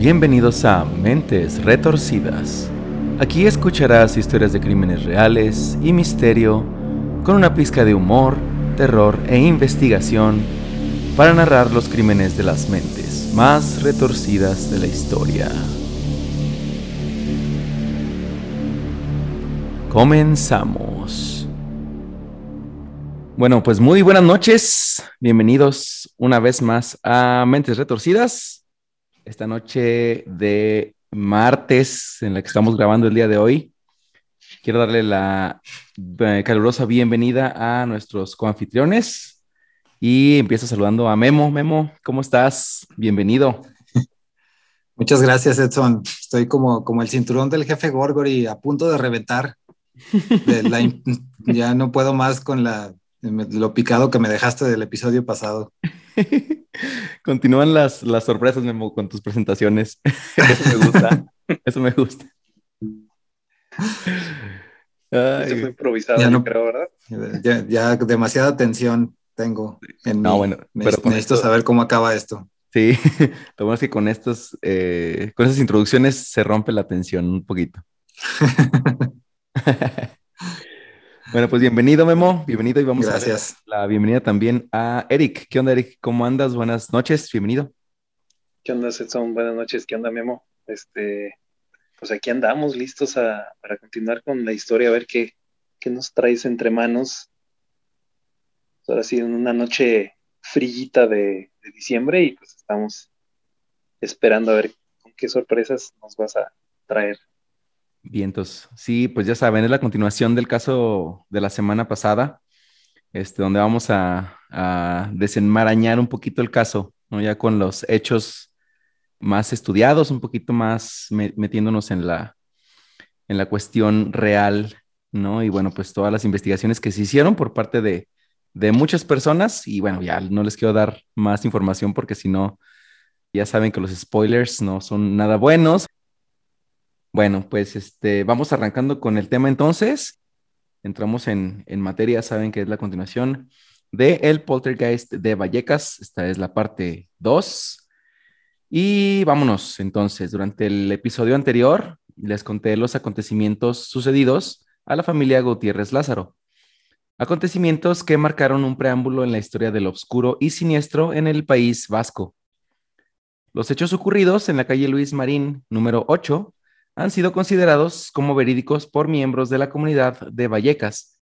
Bienvenidos a Mentes Retorcidas. Aquí escucharás historias de crímenes reales y misterio con una pizca de humor, terror e investigación para narrar los crímenes de las mentes más retorcidas de la historia. Comenzamos. Bueno, pues muy buenas noches. Bienvenidos una vez más a Mentes Retorcidas. Esta noche de martes en la que estamos grabando el día de hoy. Quiero darle la eh, calurosa bienvenida a nuestros coanfitriones y empiezo saludando a Memo. Memo, ¿cómo estás? Bienvenido. Muchas gracias, Edson. Estoy como, como el cinturón del jefe Gorgory a punto de reventar ya no puedo más con la, lo picado que me dejaste del episodio pasado. Continúan las, las sorpresas, Memo, con tus presentaciones. Eso me gusta. Eso me gusta. Eso fue improvisado, ya no, creo, ¿verdad? Ya, demasiada tensión tengo. En no, bueno, pero necesito saber cómo acaba esto. Sí, lo bueno es que con estos, eh, con esas introducciones se rompe la tensión un poquito. Bueno, pues bienvenido, Memo. Bienvenido y vamos a dar la bienvenida también a Eric. ¿Qué onda, Eric? ¿Cómo andas? Buenas noches, bienvenido. ¿Qué onda, Edson? Buenas noches. ¿Qué onda, Memo? Este, pues aquí andamos listos para continuar con la historia, a ver qué, qué nos traes entre manos. Ahora sí, en una noche frillita de, de diciembre y pues estamos esperando a ver con qué sorpresas nos vas a traer. Vientos. Sí, pues ya saben, es la continuación del caso de la semana pasada, este, donde vamos a, desenmarañar un poquito el caso, ¿no? Ya con los hechos más estudiados, un poquito más metiéndonos en la, en la cuestión real, ¿no? Y bueno, pues todas las investigaciones que se hicieron por parte de, de muchas personas, y bueno, ya no les quiero dar más información porque si no, ya saben que los spoilers no son nada buenos. Bueno, pues este, vamos arrancando con el tema entonces. Entramos en, materia, saben que es la continuación de El Poltergeist de Vallecas. Esta es la parte 2. Y vámonos entonces. Durante el episodio anterior les conté los acontecimientos sucedidos a la familia Gutiérrez Lázaro. Acontecimientos que marcaron un preámbulo en la historia del oscuro y siniestro en el país vasco. Los hechos ocurridos en la calle Luis Marín, número 8, han sido considerados como verídicos por miembros de la comunidad de Vallecas,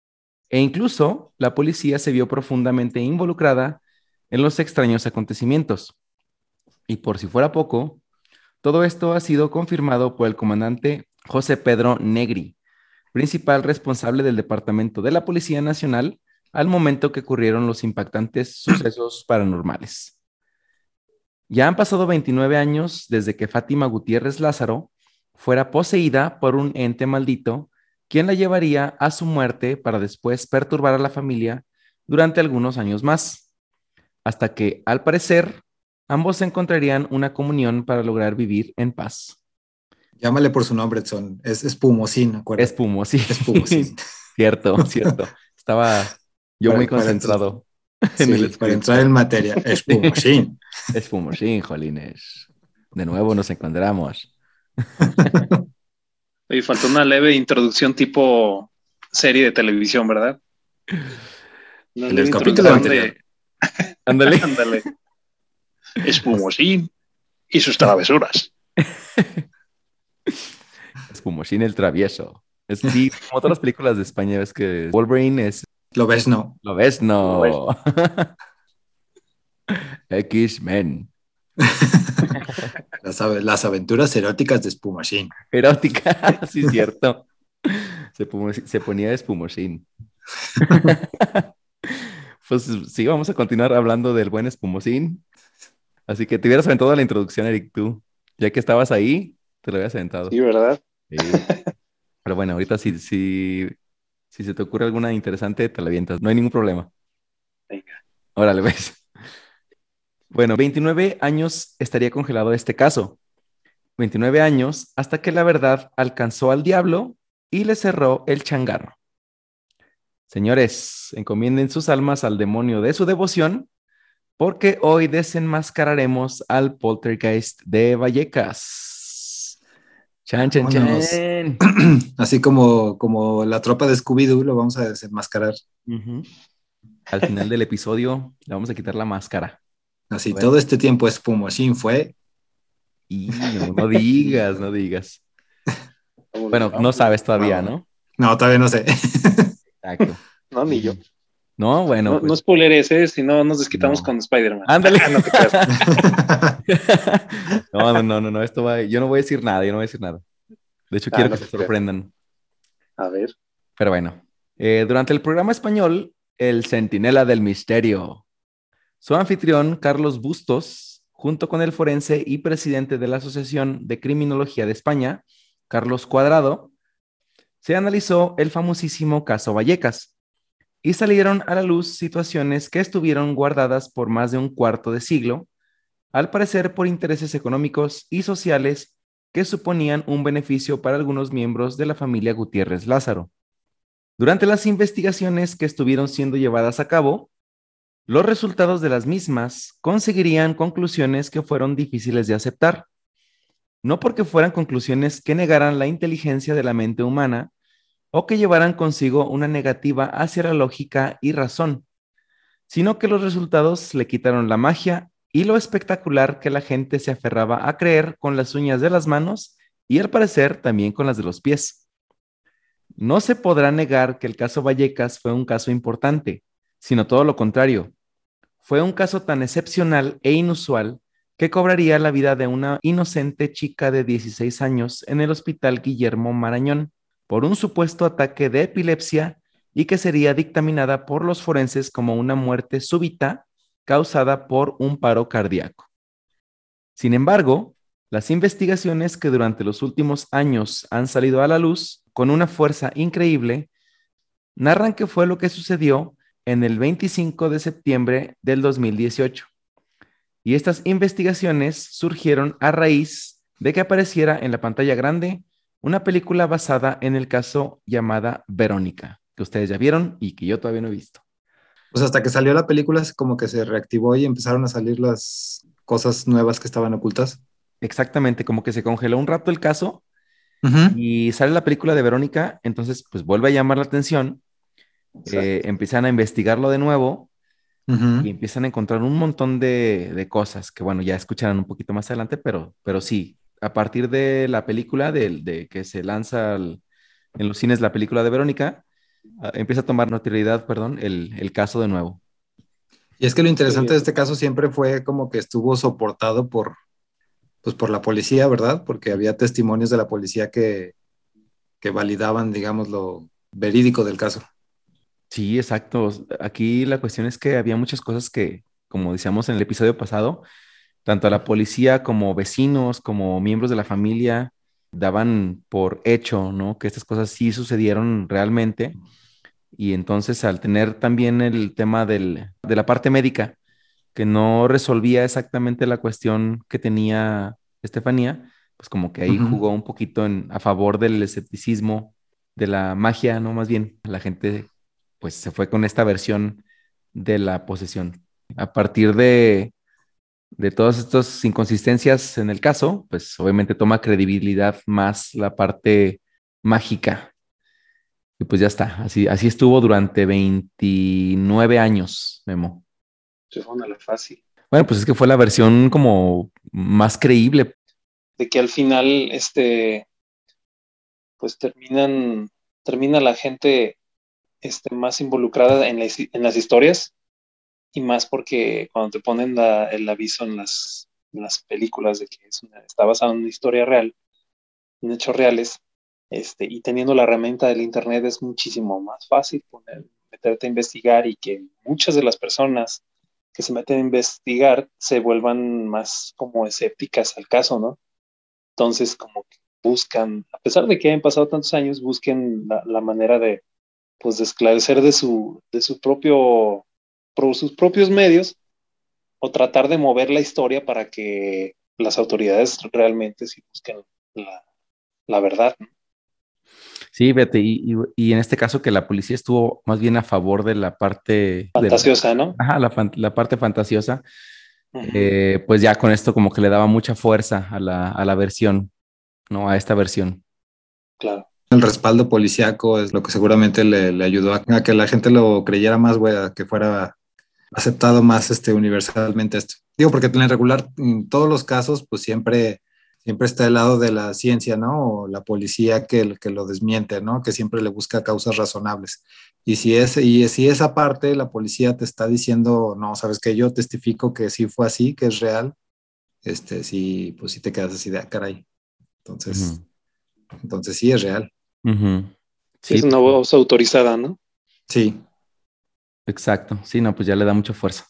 e incluso la policía se vio profundamente involucrada en los extraños acontecimientos. Y por si fuera poco, todo esto ha sido confirmado por el comandante José Pedro Negri, principal responsable del Departamento de la Policía Nacional al momento que ocurrieron los impactantes sucesos paranormales. Ya han pasado 29 años desde que Fátima Gutiérrez Lázaro fuera poseída por un ente maldito, quien la llevaría a su muerte para después perturbar a la familia durante algunos años más, hasta que, al parecer, ambos encontrarían una comunión para lograr vivir en paz. Llámale por su nombre, Edson. Es Espumosín, acuérdate. Espumosín. Espumosín. cierto, cierto. Estaba yo muy concentrado en el Para entrar en materia. Espumosín. Espumosín, jolines. De nuevo nos encontramos. Y faltó una leve introducción tipo serie de televisión, ¿verdad? en el capítulo anterior. Ándale. Ándale. Espumosín y sus travesuras. Espumosín el travieso. Es como todas las películas de España, ves que Wolverine es. Lo ves, no. Lo ves, no. X-Men. Las, aventuras eróticas de Espumosín. Erótica, sí, cierto. Se, ponía Espumosín. pues sí, vamos a continuar hablando del buen Espumosín. Así que te hubieras aventado la introducción, Eric, tú. Ya que estabas ahí, te lo habías aventado. Sí, ¿verdad? Pero bueno, ahorita si, si, si se te ocurre alguna interesante, te la avientas. No hay ningún problema. Venga. Órale, ves. Bueno, 29 años estaría congelado este caso. 29 años hasta que la verdad alcanzó al diablo y le cerró el changarro. Señores, encomienden sus almas al demonio de su devoción, porque hoy desenmascararemos al poltergeist de Vallecas. Chan, chan, chan. Así como, como la tropa de Scooby-Doo lo vamos a desenmascarar. Al final del episodio le vamos a quitar la máscara. Así, Bueno. todo este tiempo Espumoshin fue. Y no, no digas, no digas. Bueno, no sabes todavía, ¿no? No, todavía no sé. Exacto. No, ni yo. No, bueno. No, pues- no spoileres, ¿eh? Si no, nos desquitamos No. con Spider-Man. Ándale. Ah, no te creas. no, no, no, no, no, esto va. Yo no voy a decir nada, yo no voy a decir nada. De hecho, Ah, quiero no que se sorprendan. A ver. Pero bueno, eh, durante el programa español, El Centinela del Misterio, su anfitrión, Carlos Bustos, junto con el forense y presidente de la Asociación de Criminología de España, Carlos Cuadrado, se analizó el famosísimo caso Vallecas y salieron a la luz situaciones que estuvieron guardadas por más de un cuarto de siglo, al parecer por intereses económicos y sociales que suponían un beneficio para algunos miembros de la familia Gutiérrez Lázaro. Durante las investigaciones que estuvieron siendo llevadas a cabo, los resultados de las mismas conseguirían conclusiones que fueron difíciles de aceptar. No porque fueran conclusiones que negaran la inteligencia de la mente humana o que llevaran consigo una negativa hacia la lógica y razón, sino que los resultados le quitaron la magia y lo espectacular que la gente se aferraba a creer con las uñas de las manos y al parecer también con las de los pies. No se podrá negar que el caso Vallecas fue un caso importante, sino todo lo contrario. Fue un caso tan excepcional e inusual que cobraría la vida de una inocente chica de 16 años en el hospital Guillermo Marañón por un supuesto ataque de epilepsia y que sería dictaminada por los forenses como una muerte súbita causada por un paro cardíaco. Sin embargo, las investigaciones que durante los últimos años han salido a la luz con una fuerza increíble narran que fue lo que sucedió en el 25 de septiembre del 2018. Y estas investigaciones surgieron a raíz de que apareciera en la pantalla grande una película basada en el caso llamada Verónica, que ustedes ya vieron y que yo todavía no he visto. Pues hasta que salió la película, como que se reactivó y empezaron a salir las cosas nuevas que estaban ocultas. Exactamente, como que se congeló un rato el caso y sale la película de Verónica, entonces pues vuelve a llamar la atención, eh, empiezan a investigarlo de nuevo y empiezan a encontrar un montón de, de cosas que bueno, ya escucharán un poquito más adelante, pero, pero sí, a partir de la película, de, de que se lanza al- en los cines la película de Verónica, ah, empieza a tomar notoriedad, perdón, el, el caso de nuevo. Y es que lo interesante Sí. de este caso siempre fue como que estuvo soportado por, pues por la policía, ¿verdad? Porque había testimonios de la policía que, que validaban, digamos, lo verídico del caso. Sí, exacto. Aquí la cuestión es que había muchas cosas que, como decíamos en el episodio pasado, tanto a la policía como vecinos, como miembros de la familia, daban por hecho, ¿no? Que estas cosas sí sucedieron realmente. Y entonces al tener también el tema del- de la parte médica, que no resolvía exactamente la cuestión que tenía Estefanía, pues como que ahí jugó un poquito en, a favor del escepticismo, de la magia, ¿no? Más bien, la gente pues se fue con esta versión de la posesión. A partir de, de todas estas inconsistencias en el caso, pues obviamente toma credibilidad más la parte mágica. Y pues ya está, así, así estuvo durante 29 años, Memo. Se fue una la fácil. Bueno, pues es que fue la versión como más creíble. De que al final, este, pues terminan, termina la gente este, más involucrada en, las- historias y más porque cuando te ponen el aviso en las, películas de que está basado en una historia real, en hechos reales, este, y teniendo la herramienta del internet es muchísimo más fácil poner, meterte a investigar y que muchas de las personas que se meten a investigar se vuelvan más como escépticas al caso, ¿no? Entonces, como buscan, a pesar de que hayan pasado tantos años, busquen la manera de, pues, de esclarecer de su, de su propio, por sus propios medios o tratar de mover la historia para que las autoridades realmente sí busquen la, la verdad. Sí, vete, y, y, en este caso que la policía estuvo más bien a favor de la parte... Fantasiosa, ¿no? Ajá, la, la parte fantasiosa. Eh, pues ya con esto como que le daba mucha fuerza a la, a la versión, ¿no? A esta versión. Claro. El respaldo policíaco es lo que seguramente le, le ayudó a, que la gente lo creyera más, güey, a que fuera aceptado más este, universalmente esto. Digo, porque en regular, en todos los casos, pues siempre siempre está el lado de la ciencia, ¿no? O la policía que, que lo desmiente, ¿no? Que siempre le busca causas razonables. Y si, es, y si esa parte, la policía te está diciendo, no, sabes que yo testifico que sí fue así, que es real, este, sí, pues sí te quedas así de, ah, caray. Entonces, entonces sí es real. Sí. Es una voz autorizada, ¿no? Sí. Exacto. Sí, no, pues ya le da mucha fuerza.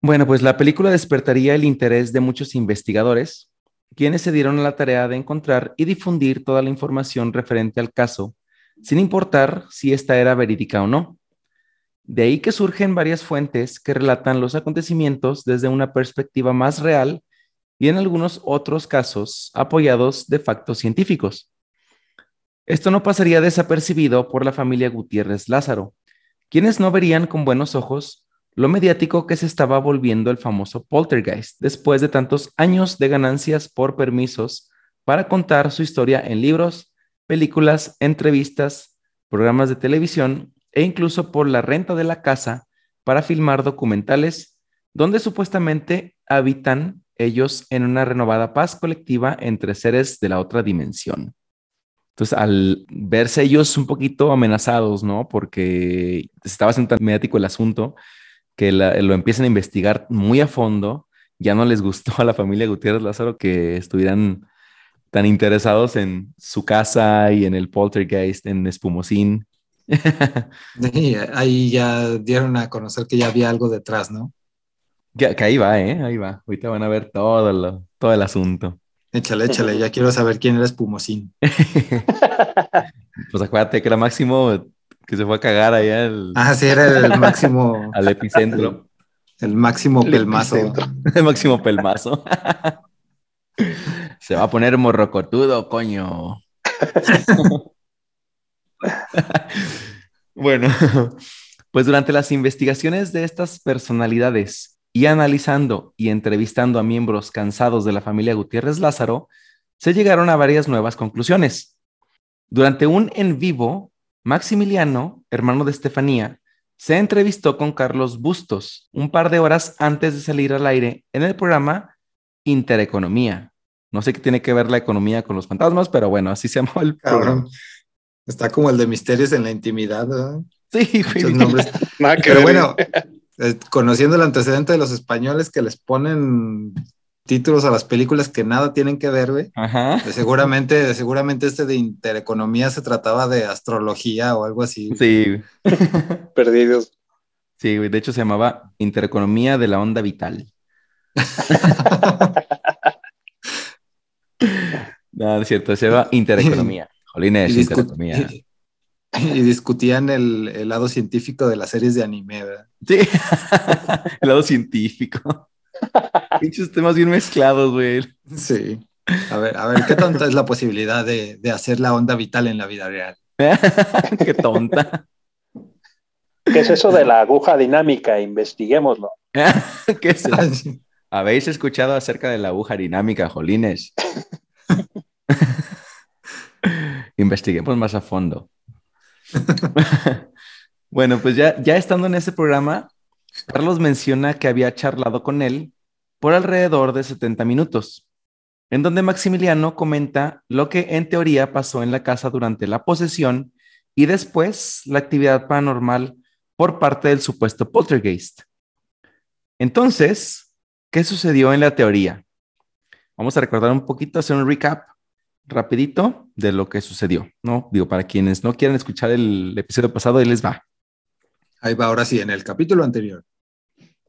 Bueno, pues la película despertaría el interés de muchos investigadores, quienes se dieron a la tarea de encontrar y difundir toda la información referente al caso, sin importar si esta era verídica o no. De ahí que surgen varias fuentes que relatan los acontecimientos desde una perspectiva más real y en algunos otros casos apoyados de factos científicos. Esto no pasaría desapercibido por la familia Gutiérrez Lázaro, quienes no verían con buenos ojos lo mediático que se estaba volviendo el famoso poltergeist después de tantos años de ganancias por permisos para contar su historia en libros, películas, entrevistas, programas de televisión e incluso por la renta de la casa para filmar documentales donde supuestamente habitan ellos en una renovada paz colectiva entre seres de la otra dimensión. Entonces, al verse ellos un poquito amenazados, ¿no? Porque estaba siendo tan mediático el asunto, que lo empiecen a investigar muy a fondo. Ya no les gustó a la familia Gutiérrez Lázaro que estuvieran tan interesados en su casa y en el poltergeist, en Espumosín. ahí ya dieron a conocer que ya había algo detrás, ¿no? Que, ahí va, ¿eh? Ahí va. Ahorita van a ver todo, todo el asunto. Échale, échale, ya quiero saber quién era Espumosín. pues acuérdate que era Máximo que se fue a cagar allá. El, ah, sí, era el máximo. al epicentro. El máximo pelmazo. El máximo pelmazo. se va a poner morrocotudo, coño. bueno, pues durante las investigaciones de estas personalidades y analizando y entrevistando a miembros cansados de la familia Gutiérrez Lázaro, se llegaron a varias nuevas conclusiones. Durante un en vivo Maximiliano, hermano de Estefanía, se entrevistó con Carlos Bustos un par de horas antes de salir al aire en el programa Intereconomía. No sé qué tiene que ver la economía con los fantasmas, pero bueno, así se llama el programa. Está como el de misterios en la intimidad, ¿verdad? Sí, nombres. pero bueno, eh, conociendo el antecedente de los españoles que les ponen títulos a las películas que nada tienen que ver, güey. Ajá. seguramente, seguramente este de intereconomía se trataba de astrología o algo así. Sí. Perdidos. Sí, güey. De hecho se llamaba Intereconomía de la Onda Vital. no, es cierto, se llama Intereconomía. Jolines, Intereconomía. Y, discutían el, lado científico de las series de anime, ¿verdad? Sí, el lado científico. Pinches temas bien mezclados, güey. Sí. A ver, a ver, ¿qué tonta es la posibilidad de, hacer la onda vital en la vida real? qué tonta. ¿Qué es eso de la aguja dinámica? Investiguémoslo. ¿Qué es eso? ¿Habéis escuchado acerca de la aguja dinámica, Jolines? Investiguemos más a fondo. bueno, pues ya, ya estando en ese programa, Carlos menciona que había charlado con él por alrededor de 70 minutos, en donde Maximiliano comenta lo que en teoría pasó en la casa durante la posesión y después la actividad paranormal por parte del supuesto poltergeist. Entonces, ¿qué sucedió en la teoría? Vamos a recordar un poquito, hacer un recap rapidito de lo que sucedió, ¿no? Digo, para quienes no quieran escuchar el episodio pasado, ahí les va. Ahí va, ahora sí, en el capítulo anterior.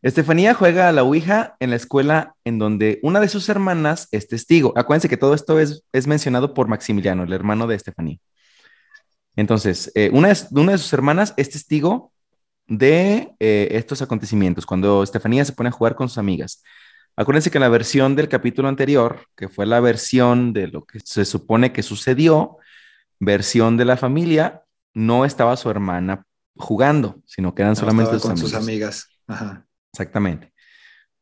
Estefanía juega a la Ouija en la escuela en donde una de sus hermanas es testigo. Acuérdense que todo esto es, es mencionado por Maximiliano, el hermano de Estefanía. Entonces, eh, una, de, una, de, sus hermanas es testigo de eh, estos acontecimientos, cuando Estefanía se pone a jugar con sus amigas. Acuérdense que en la versión del capítulo anterior, que fue la versión de lo que se supone que sucedió, versión de la familia, no estaba su hermana jugando, sino que eran solamente sus con sus amigas. Ajá. Exactamente.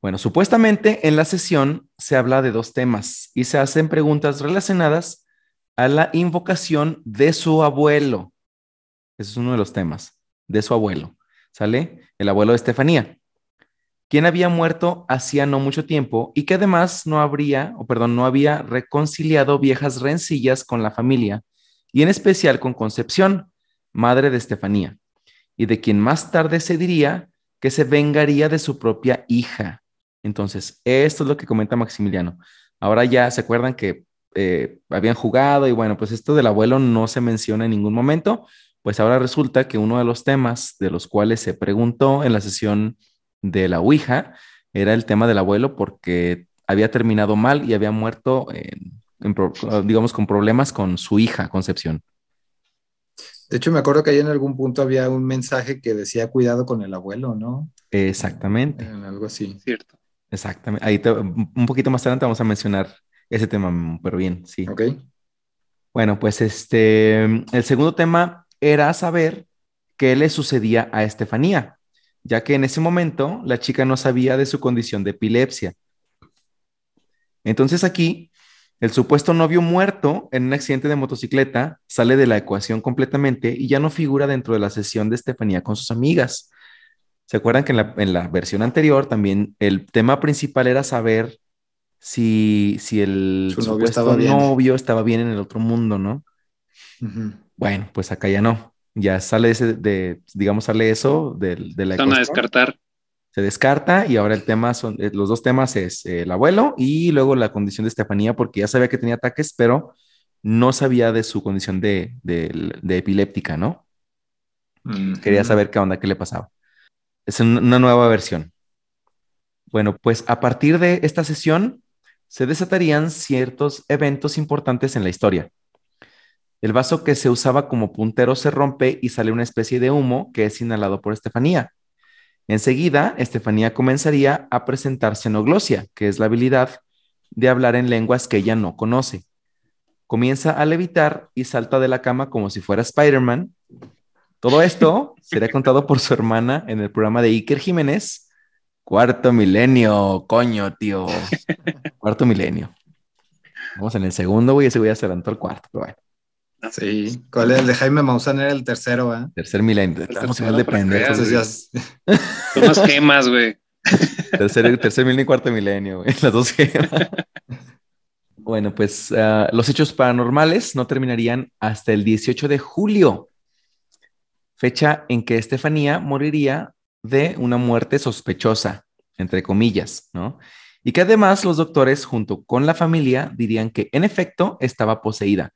Bueno, supuestamente en la sesión se habla de dos temas y se hacen preguntas relacionadas a la invocación de su abuelo. Ese es uno de los temas, de su abuelo. ¿Sale? El abuelo de Estefanía, quien había muerto hacía no mucho tiempo y que además no habría, o perdón, no había reconciliado viejas rencillas con la familia y en especial con Concepción, madre de Estefanía, y de quien más tarde se diría que se vengaría de su propia hija. Entonces, esto es lo que comenta Maximiliano. Ahora ya se acuerdan que eh, habían jugado y bueno, pues esto del abuelo no se menciona en ningún momento, pues ahora resulta que uno de los temas de los cuales se preguntó en la sesión de la Ouija era el tema del abuelo porque había terminado mal y había muerto, digamos, con problemas con su hija, Concepción. De hecho, me acuerdo que ahí en algún punto había un mensaje que decía cuidado con el abuelo, ¿no? Exactamente. algo así. Cierto. Exactamente. Ahí un poquito más adelante vamos a mencionar ese tema, pero bien, sí. Ok. Bueno, pues este, el segundo tema era saber qué le sucedía a Estefanía, ya que en ese momento la chica no sabía de su condición de epilepsia. Entonces aquí, el supuesto novio muerto en un accidente de motocicleta sale de la ecuación completamente y ya no figura dentro de la sesión de Estefanía con sus amigas. ¿Se acuerdan que en la, versión anterior también el tema principal era saber si, si el supuesto novio estaba bien en el otro mundo, ¿no? Bueno, pues acá ya no. Ya sale ese de, digamos, sale eso de, de la Van a descartar. Se descarta y ahora el tema son, eh, los dos temas es el abuelo y luego la condición de Estefanía, porque ya sabía que tenía ataques, pero no sabía de su condición de, epiléptica, ¿no? Quería saber qué onda, qué le pasaba. Es una nueva versión. Bueno, pues a partir de esta sesión se desatarían ciertos eventos importantes en la historia. El vaso que se usaba como puntero se rompe y sale una especie de humo que es inhalado por Estefanía. Enseguida, Estefanía comenzaría a presentar xenoglosia, que es la habilidad de hablar en lenguas que ella no conoce. Comienza a levitar y salta de la cama como si fuera Spider-Man. Todo esto será contado por su hermana en el programa de Iker Jiménez. Cuarto milenio, coño, tío. Cuarto milenio. Vamos en el segundo, güey, ese voy a adelantó el cuarto, pero bueno. Sí, ¿cuál es el de Jaime Maussan? Era el tercero, ¿eh? Tercer milenio. Estamos igual de pendejos. Entonces ya... Son las gemas, güey. Tercer, tercer milenio y cuarto milenio, güey. Las dos gemas. bueno, pues uh, los hechos paranormales no terminarían hasta el 18 de julio, fecha en que Estefanía moriría de una muerte sospechosa, entre comillas, ¿no? Y que además los doctores, junto con la familia, dirían que en efecto estaba poseída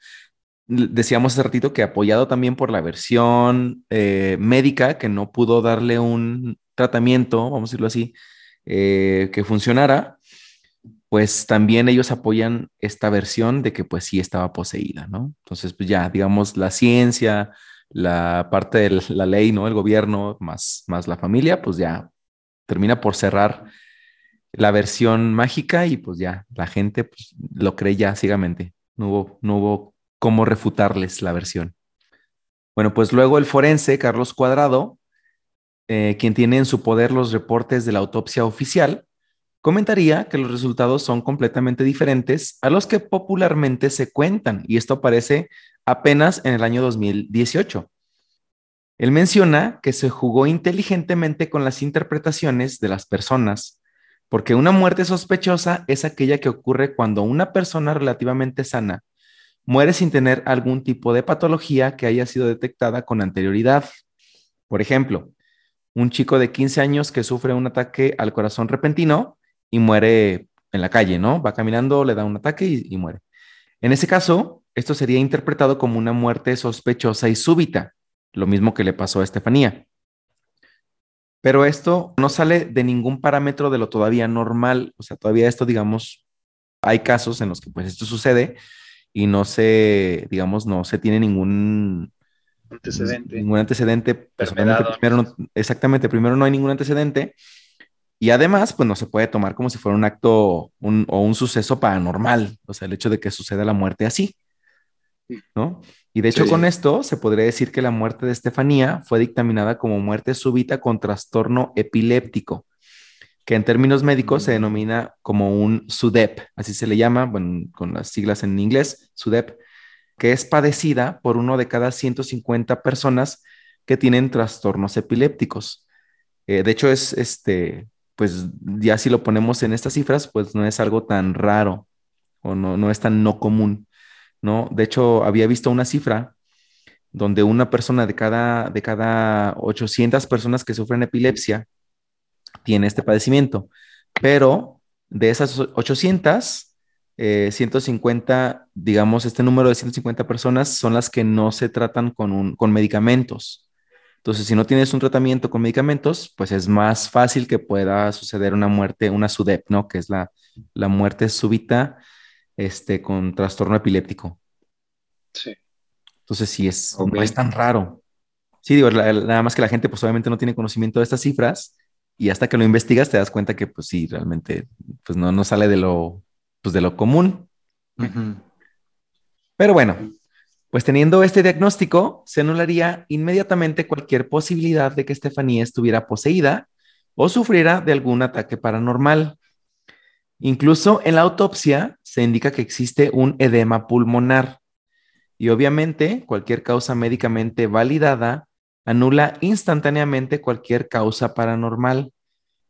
decíamos hace ratito que apoyado también por la versión eh, médica que no pudo darle un tratamiento, vamos a decirlo así, eh, que funcionara, pues también ellos apoyan esta versión de que pues sí estaba poseída, ¿no? Entonces, pues ya, digamos, la ciencia, la parte de la ley, ¿no? El gobierno más, más la familia, pues ya termina por cerrar la versión mágica y pues ya la gente pues, lo cree ya ciegamente. No hubo, no hubo cómo refutarles la versión. Bueno, pues luego el forense, Carlos Cuadrado, eh, quien tiene en su poder los reportes de la autopsia oficial, comentaría que los resultados son completamente diferentes a los que popularmente se cuentan, y esto aparece apenas en el año 2018. Él menciona que se jugó inteligentemente con las interpretaciones de las personas, porque una muerte sospechosa es aquella que ocurre cuando una persona relativamente sana muere sin tener algún tipo de patología que haya sido detectada con anterioridad. Por ejemplo, un chico de 15 años que sufre un ataque al corazón repentino y muere en la calle, ¿no? Va caminando, le da un ataque y, muere. En ese caso, esto sería interpretado como una muerte sospechosa y súbita, lo mismo que le pasó a Estefanía. Pero esto no sale de ningún parámetro de lo todavía normal, o sea, todavía esto, digamos, hay casos en los que pues esto sucede, y no se, digamos, no se tiene ningún antecedente. Ningún antecedente. Primero exactamente, primero no hay ningún antecedente. Y además, pues no se puede tomar como si fuera un acto o un suceso paranormal, o sea, el hecho de que suceda la muerte así. ¿no? Y de hecho Sí. con esto se podría decir que la muerte de Estefanía fue dictaminada como muerte súbita con trastorno epiléptico, que en términos médicos se denomina como un SUDEP, así se le llama, bueno, con las siglas en inglés, SUDEP, que es padecida por uno de cada 150 personas que tienen trastornos epilépticos. Eh, de hecho, es este, pues ya si lo ponemos en estas cifras, pues no es algo tan raro o no, no es tan no común, ¿no? De hecho, había visto una cifra donde una persona de cada, de cada 800 personas que sufren epilepsia tiene este padecimiento, pero de esas 800, eh, 150, digamos, este número de 150 personas son las que no se tratan con, un, con medicamentos. Entonces, si no tienes un tratamiento con medicamentos, pues es más fácil que pueda suceder una muerte, una SUDEP, ¿no? Que es la, la muerte súbita este, con trastorno epiléptico. Sí. Entonces, sí, es, Ok. no es tan raro. Sí, digo, la- nada más que la gente, pues obviamente no tiene conocimiento de estas cifras y hasta que lo investigas te das cuenta que, pues sí, realmente, pues no, no sale de lo, pues de lo común. Pero bueno, pues teniendo este diagnóstico, se anularía inmediatamente cualquier posibilidad de que Estefanía estuviera poseída o sufriera de algún ataque paranormal. Incluso en la autopsia se indica que existe un edema pulmonar y obviamente cualquier causa médicamente validada anula instantáneamente cualquier causa paranormal.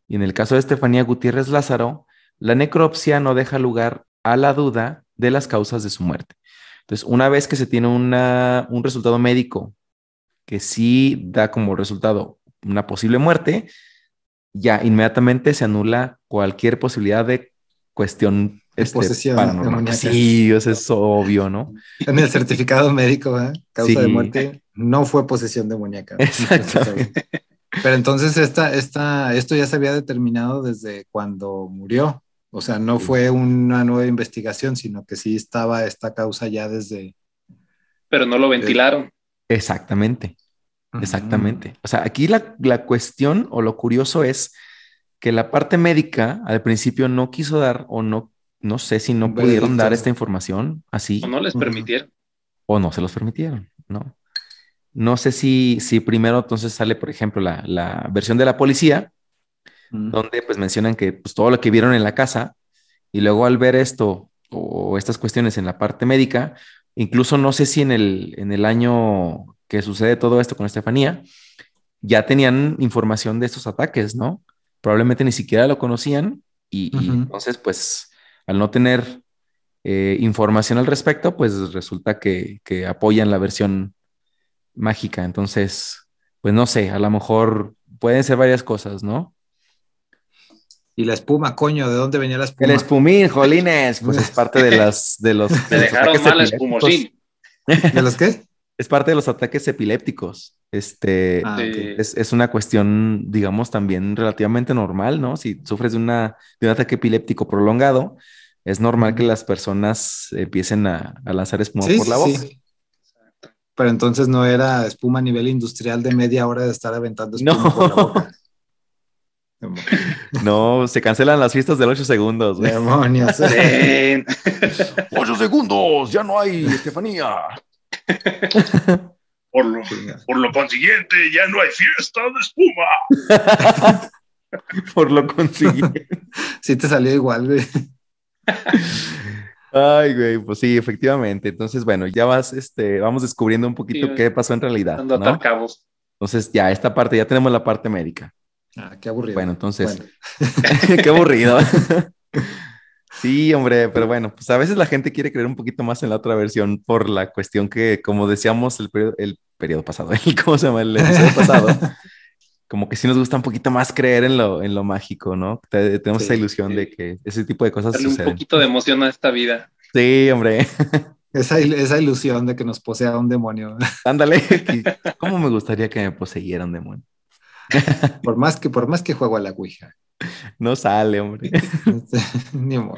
Y en el caso de Estefanía Gutiérrez Lázaro, la necropsia no deja lugar a la duda de las causas de su muerte. Entonces, una vez que se tiene una, un resultado médico que sí da como resultado una posible muerte, ya inmediatamente se anula cualquier posibilidad de cuestión De este, posesión paranormal. Sí, eso es obvio, ¿no? En el certificado médico, ¿eh? causa Sí. de muerte, no fue posesión demoníaca. Exactamente. Pero entonces esta, esta, esto ya se había determinado desde cuando murió. O sea, no Sí. fue una nueva investigación, sino que sí estaba esta causa ya desde... Pero no lo ventilaron. Exactamente. Exactamente. O sea, aquí la, la cuestión o lo curioso es que la parte médica al principio no quiso dar o no, no sé si no pudieron dar esta información así O no les permitieron. o no se los permitieron, ¿no? No sé si, si primero entonces sale, por ejemplo, la, la versión de la policía, Mm. donde pues mencionan que pues, todo lo que vieron en la casa y luego al ver esto o estas cuestiones en la parte médica, incluso no sé si en el, en el año que sucede todo esto con Estefanía, ya tenían información de estos ataques, ¿no? Probablemente ni siquiera lo conocían y, entonces pues al no tener eh, información al respecto, pues resulta que, que apoyan la versión mágica. Entonces, pues no sé, a lo mejor pueden ser varias cosas, ¿no? Y la espuma, coño, ¿de dónde venía la espuma? El espumín, jolines, pues es parte de las de los. Te de dejaron mal espumosín. ¿De los qué? Es parte de los ataques epilépticos. Este Ah, es, es una cuestión, digamos, también relativamente normal, ¿no? Si sufres de una de un ataque epiléptico prolongado, es normal que las personas empiecen a, a lanzar espuma Sí, por la sí, boca. sí. Pero entonces no era espuma a nivel industrial de media hora de estar aventando espuma No. por la boca. No, se cancelan las fiestas del 8 segundos. güey. Demonios. Ven. ¡Ocho segundos! ¡Ya no hay Estefanía! Por lo, por lo consiguiente, ya no hay fiesta de espuma. Por lo consiguiente. Sí te salió igual, güey. Ay, güey, pues sí, efectivamente. Entonces, bueno, ya vas, este, vamos descubriendo un poquito Sí, qué pasó en realidad, ¿no? Entonces, ya esta parte, ya tenemos la parte médica. Ah, qué aburrido. Bueno, entonces, Bueno. qué aburrido. Sí, hombre, pero bueno, pues a veces la gente quiere creer un poquito más en la otra versión por la cuestión que, como decíamos el periodo, el periodo pasado, el, ¿cómo se llama? El episodio pasado, como que sí nos gusta un poquito más creer en lo, en lo mágico, ¿no? Te- tenemos Sí, esa ilusión sí. de que ese tipo de cosas Darle un suceden. poquito de emoción a esta vida. Sí, hombre, Esa, il- esa ilusión de que nos posea un demonio. ándale. ¿Cómo me gustaría que me poseyera un demonio? Por más que, por más que juego a la Ouija. No sale, hombre. Ni modo.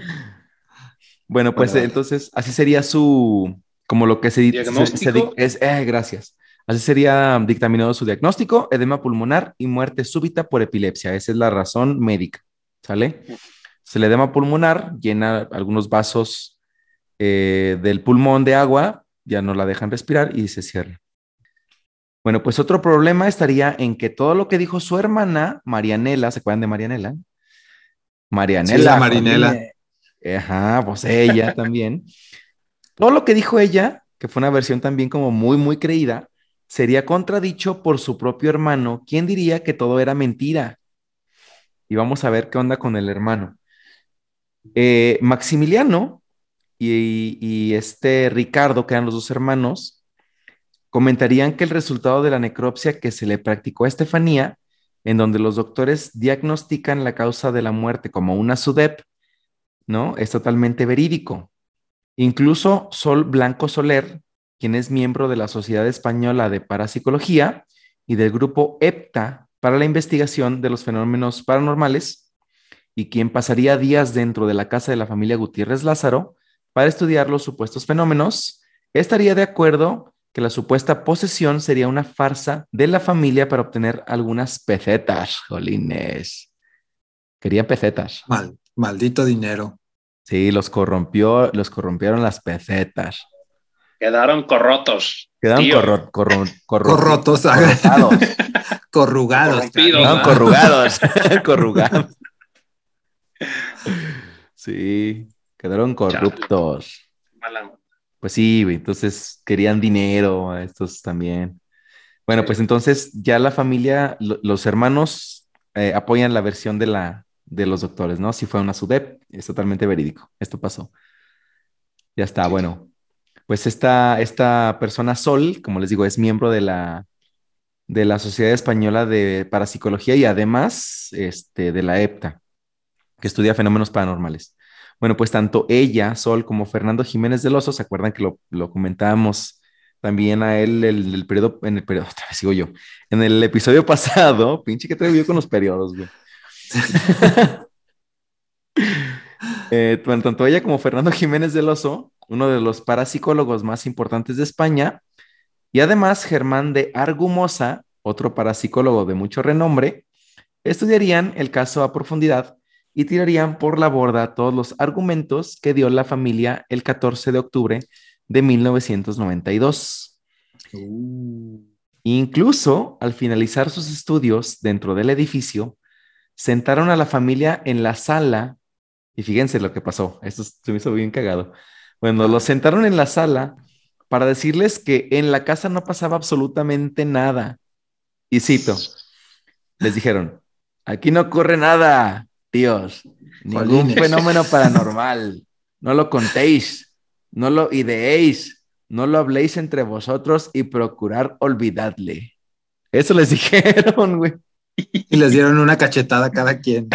Bueno, pues Bueno, entonces así sería su, como lo que se, se- ¿Diagnóstico? se di- es, eh, gracias. Así sería dictaminado su diagnóstico, edema pulmonar y muerte súbita por epilepsia. Esa es la razón médica, ¿sale? Se le edema pulmonar llena algunos vasos eh, del pulmón de agua ya no la dejan respirar y se cierra. Bueno, pues otro problema estaría en que todo lo que dijo su hermana, Marianela, ¿se acuerdan de Marianela? Marianela. Sí, la Marinela. Ajá, pues ella también. Todo lo que dijo ella, que fue una versión también como muy, muy creída, sería contradicho por su propio hermano, ¿quién diría que todo era mentira? Y vamos a ver qué onda con el hermano. Eh, Maximiliano y, y este Ricardo, que eran los dos hermanos, comentarían que el resultado de la necropsia que se le practicó a Estefanía, en donde los doctores diagnostican la causa de la muerte como una SUDEP, ¿no? Es totalmente verídico. Incluso Sol Blanco Soler, quien es miembro de la Sociedad Española de Parapsicología y del grupo EPTA para la investigación de los fenómenos paranormales, y quien pasaría días dentro de la casa de la familia Gutiérrez Lázaro para estudiar los supuestos fenómenos, estaría de acuerdo que la supuesta posesión sería una farsa de la familia para obtener algunas pesetas, jolines. Querían pesetas. Mal, maldito dinero. Sí, los corrompió, los corrompieron las pesetas. Quedaron corrotos. Quedaron corro, corro, corro- Corrotos, corrotados. corrugados. ¿no? corrugados. corrugados. Sí, quedaron corruptos. Pues sí, entonces querían dinero a estos también. Bueno, pues entonces ya la familia, lo- los hermanos eh, apoyan la versión de la de los doctores, ¿no? Si fue una SUDEP, es totalmente verídico. Esto pasó. Ya está, bueno. Pues esta, esta persona Sol, como les digo, es miembro de la de la Sociedad Española de Parapsicología y además este, de la EPTA, que estudia fenómenos paranormales. Bueno, pues tanto ella, Sol, como Fernando Jiménez del Oso, ¿se acuerdan que lo, lo comentábamos también a él el, el periodo, en el periodo, otra vez sigo yo, en el episodio pasado, pinche que traigo yo con los periodos, güey. Eh, tanto ella como Fernando Jiménez del Oso, uno de los parapsicólogos más importantes de España, y además Germán de Argumosa, otro parapsicólogo de mucho renombre, estudiarían el caso a profundidad y tirarían por la borda todos los argumentos que dio la familia el 14 de octubre de 1992. Incluso al finalizar sus estudios dentro del edificio, sentaron a la familia en la sala y fíjense lo que pasó. Esto se me hizo bien cagado. Bueno, los sentaron en la sala para decirles que en la casa no pasaba absolutamente nada. Y cito, les dijeron, aquí no ocurre nada, tíos, ningún Jolines. fenómeno paranormal. No lo contéis, no lo ideéis, no lo habléis entre vosotros y procurar olvidadle. Eso les dijeron, güey. Y les dieron una cachetada a cada quien.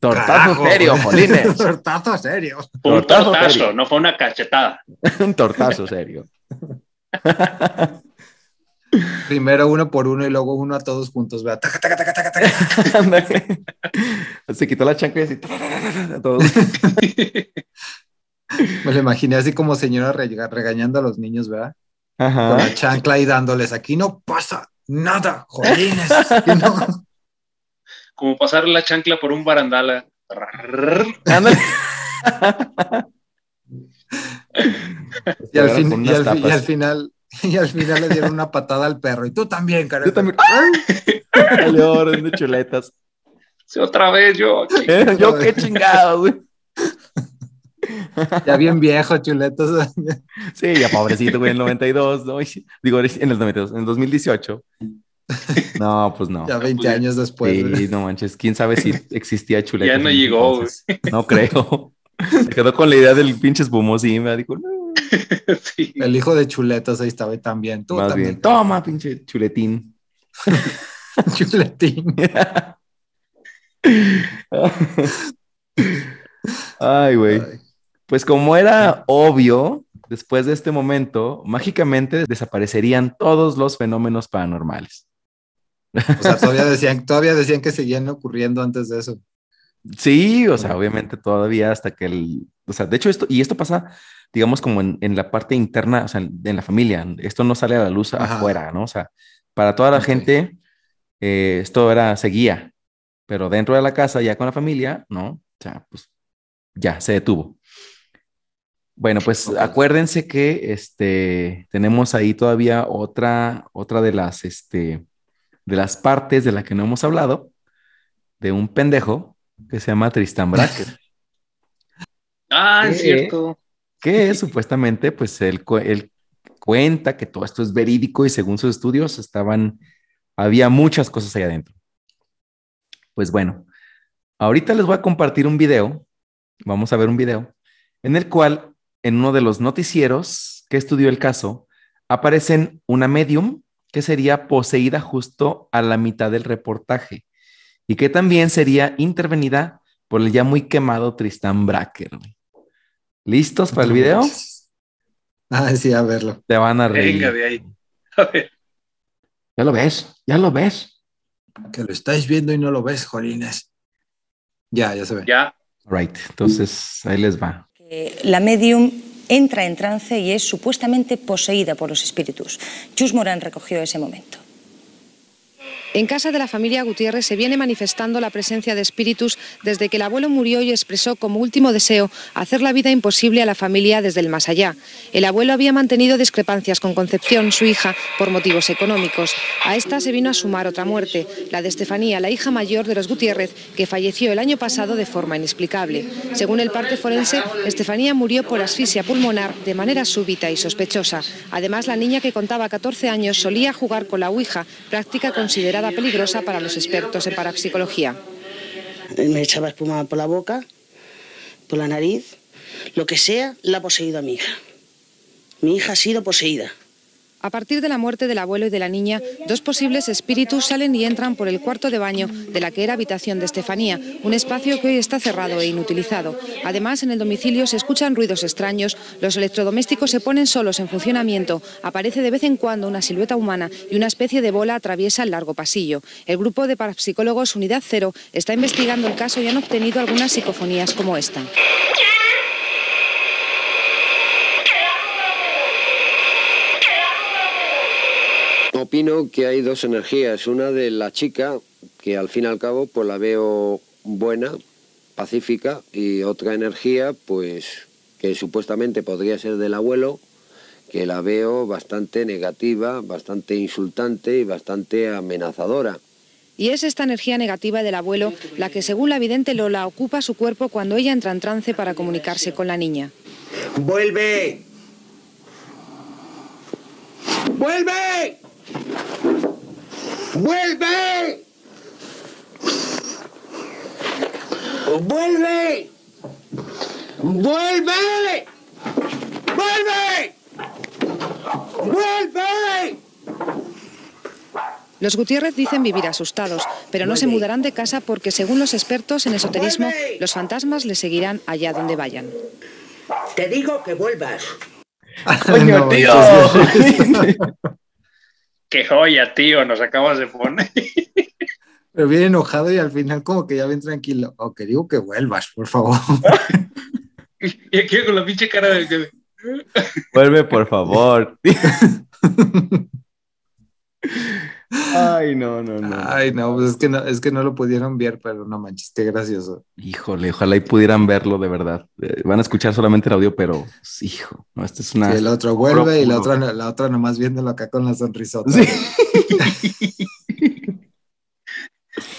Tortazo Carajo, serio, jolines. Tortazo serio. Un Tortazo tortazo, serio. no fue una cachetada. Un tortazo serio. Primero uno por uno y luego uno a todos juntos. ¿verdad? Taca, taca, taca, taca, taca. Ándale. Se quitó la chancla y así. a todos. Me lo imaginé así como señora rega- regañando a los niños, ¿verdad? Con la chancla y dándoles, aquí no pasa nada, jolines. Aquí no. Como pasar la chancla por un barandala. Y al, fin- y y final, y al final le dieron una patada al perro. Y tú también, carajo. Yo también. Salió orden de chuletas. Sí, otra vez yo. aquí. Eh, Yo qué chingado, güey. Ya bien viejo, chuletos. Sí, ya pobrecito, güey, en el 92, ¿no? Y- Digo, en el 92, en el 2018. No, pues no. Ya 20 años después. Sí, güey. no manches, quién sabe si existía chuleta. Ya no llegó, No creo. Se quedó con la idea del pinche espumosín, me dijo, no, Sí. El hijo de chuletas ahí estaba y también. Tú más también. bien, toma, pinche chuletín. Chuletín. Ay, güey. Ay. Pues como era obvio, después de este momento, mágicamente desaparecerían todos los fenómenos paranormales. O sea, todavía decían, todavía decían que seguían ocurriendo antes de eso. Sí, o sea, obviamente todavía hasta que el, o sea, de hecho esto, y esto pasa, digamos, como en, en la parte interna, o sea, en, en la familia, esto no sale a la luz Ajá. afuera, ¿no? O sea, para toda la gente, eh, esto era, seguía, pero dentro de la casa, ya con la familia, ¿no? O sea, pues ya se detuvo. Bueno, pues acuérdense que este, tenemos ahí todavía otra, otra de las, este, de las partes de la que no hemos hablado, de un pendejo que se llama Tristan Bracker, Ah, es cierto. que supuestamente, pues él, él cuenta que todo esto es verídico y según sus estudios estaban, había muchas cosas ahí adentro. Pues bueno, ahorita les voy a compartir un video, vamos a ver un video, en el cual en uno de los noticieros que estudió el caso, aparecen una medium que sería poseída justo a la mitad del reportaje y que también sería intervenida por el ya muy quemado Tristán Bracker. ¿Listos para el video? Ah, sí, a verlo. Te van a reír. Venga de ahí. A ver. Ya lo ves, ya lo ves. Que lo estáis viendo y no lo ves, Jolines. Ya, ya se ve. Ya. Right, entonces ahí les va. que la medium entra en trance y es supuestamente poseída por los espíritus. Chus Morán recogió ese momento. En casa de la familia Gutiérrez se viene manifestando la presencia de espíritus desde que el abuelo murió y expresó como último deseo hacer la vida imposible a la familia desde el más allá. El abuelo había mantenido discrepancias con Concepción, su hija, por motivos económicos. A esta se vino a sumar otra muerte, la de Estefanía, la hija mayor de los Gutiérrez, que falleció el año pasado de forma inexplicable. Según el parte forense, Estefanía murió por asfixia pulmonar de manera súbita y sospechosa. Además, la niña que contaba 14 años solía jugar con la Ouija, práctica considerada peligrosa para los expertos en parapsicología. Me echaba espuma por la boca, por la nariz, lo que sea, la ha poseído a mi hija. Mi hija ha sido poseída. A partir de la muerte del abuelo y de la niña, dos posibles espíritus salen y entran por el cuarto de baño de la que era habitación de Estefanía, un espacio que hoy está cerrado e inutilizado. Además, en el domicilio se escuchan ruidos extraños, los electrodomésticos se ponen solos en funcionamiento, aparece de vez en cuando una silueta humana y una especie de bola atraviesa el largo pasillo. El grupo de parapsicólogos Unidad Cero está investigando el caso y han obtenido algunas psicofonías como esta. Opino que hay dos energías, una de la chica, que al fin y al cabo pues la veo buena, pacífica, y otra energía pues que supuestamente podría ser del abuelo, que la veo bastante negativa, bastante insultante y bastante amenazadora. Y es esta energía negativa del abuelo la que, según la vidente Lola, ocupa su cuerpo cuando ella entra en trance para comunicarse con la niña. ¡Vuelve! ¡Vuelve! ¡Vuelve! ¡Vuelve! ¡Vuelve! ¡Vuelve! ¡Vuelve! Los Gutiérrez dicen vivir asustados, pero no se mudarán de casa porque, según los expertos en esoterismo, los fantasmas les seguirán allá donde vayan. Te digo que vuelvas. Coño, No, tío. Qué joya, tío, nos acabas de poner. Pero bien enojado y al final como que ya bien tranquilo. O que digo que vuelvas, por favor. Y aquí con la pinche cara de que. Vuelve, por favor. Ay, no, no, no. Ay, no, pues es que no, es que no lo pudieron ver, pero no manches, qué gracioso. Híjole, ojalá y pudieran verlo de verdad. Eh, van a escuchar solamente el audio, pero pues, hijo, no, esta es una. Sí, el otro vuelve y la otra, la otra nomás viéndolo acá con la sonrisota. Sí.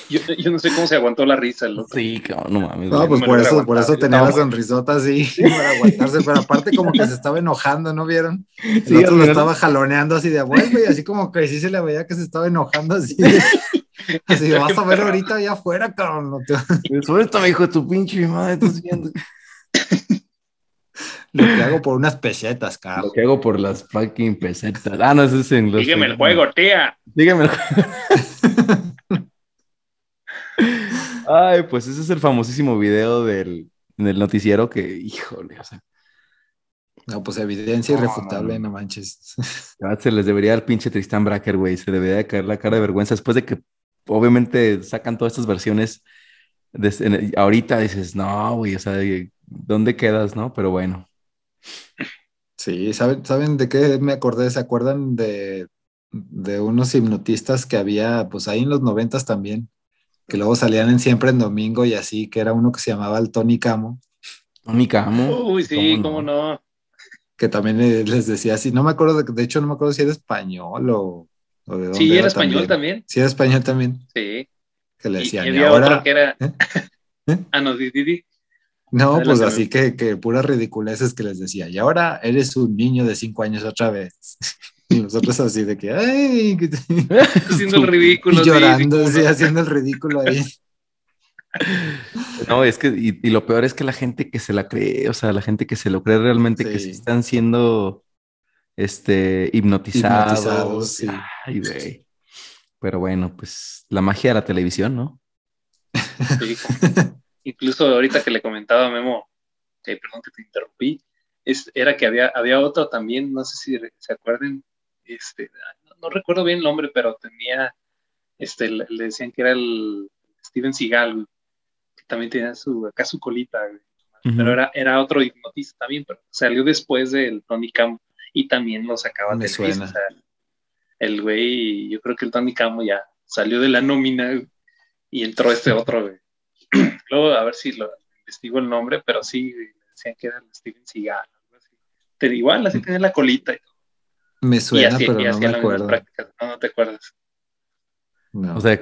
Yo, yo no sé cómo se aguantó la risa el otro. Sí, cabrón, no mames. No, pues por lo eso, por eso tenía No, la sonrisota así para aguantarse, pero aparte como que se estaba enojando, ¿no vieron? El Sí, otro lo estaba jaloneando así de vuelve y así como que sí se le veía que se estaba enojando así. de- Así vas a ver ahorita allá afuera, cabrón. no te- Suéltame, hijo de tu pinche madre, estás viendo. Lo que hago por unas pesetas, Lo cabrón. que hago por las fucking pesetas. Ah, no, ese es en los. Sígueme el juego, tía. Dígame el juego. Ay, pues ese es el famosísimo video del, del noticiero que, híjole, o sea, No, pues evidencia irrefutable, no manches. la verdad se les debería al pinche Tristán Bracker, güey, se debería de caer la cara de vergüenza después de que obviamente sacan todas estas versiones. en ahorita dices, no, güey, o sea, ¿dónde quedas, no? Pero bueno. Sí, ¿saben, ¿saben de qué me acordé? ¿Se acuerdan de, de unos hipnotistas que había, pues ahí en los noventas también, que luego salían en siempre en domingo y así, que era uno que se llamaba el Tony Camo? Tony Camo. Uy, sí, ¿Cómo cómo no? no. que también eh, les decía así, no me acuerdo, de, de hecho no me acuerdo si era español o, o de dónde Sí, era español también. Sí, era español también, Sí. que le Y, y decían, y, había ahora, otro que era. ¿Eh? ¿Eh? Ah, no, di, di, di. no, pues así que, que puras ridiculeces que les decía, y ahora eres un niño de cinco años otra vez. Y nosotros así de que, ay, que- Haciendo el ridículo. y llorando, sí, haciendo el ridículo ahí. No, es que, y, y lo peor es que la gente que se la cree, o sea, la gente que se lo cree realmente, que Sí. están siendo este, hipnotizados. Hipnotizados, sí. Ay, güey. Pero bueno, pues la magia de la televisión, ¿no? Sí. Incluso ahorita que le comentaba a Memo, que perdón que te interrumpí, es, era que había, había otro también, no sé si se acuerdan, este, no, no recuerdo bien el nombre, pero tenía, este, le, le decían que era el Steven Seagal, güey, que también tenía su, acá su colita, güey. pero era, era otro hipnotista también, pero salió después del Tony Camo y también lo sacaba Televisa, suena. o sea, el güey, yo creo que el Tony Camo ya salió de la nómina y entró este otro, güey. Luego, a ver si lo investigo el nombre, pero sí, decían que era el Steven Seagal, así. Pero igual, así tenía la colita y, todo. Me suena, pero no me acuerdo. No, no te acuerdas. No. O sea, yo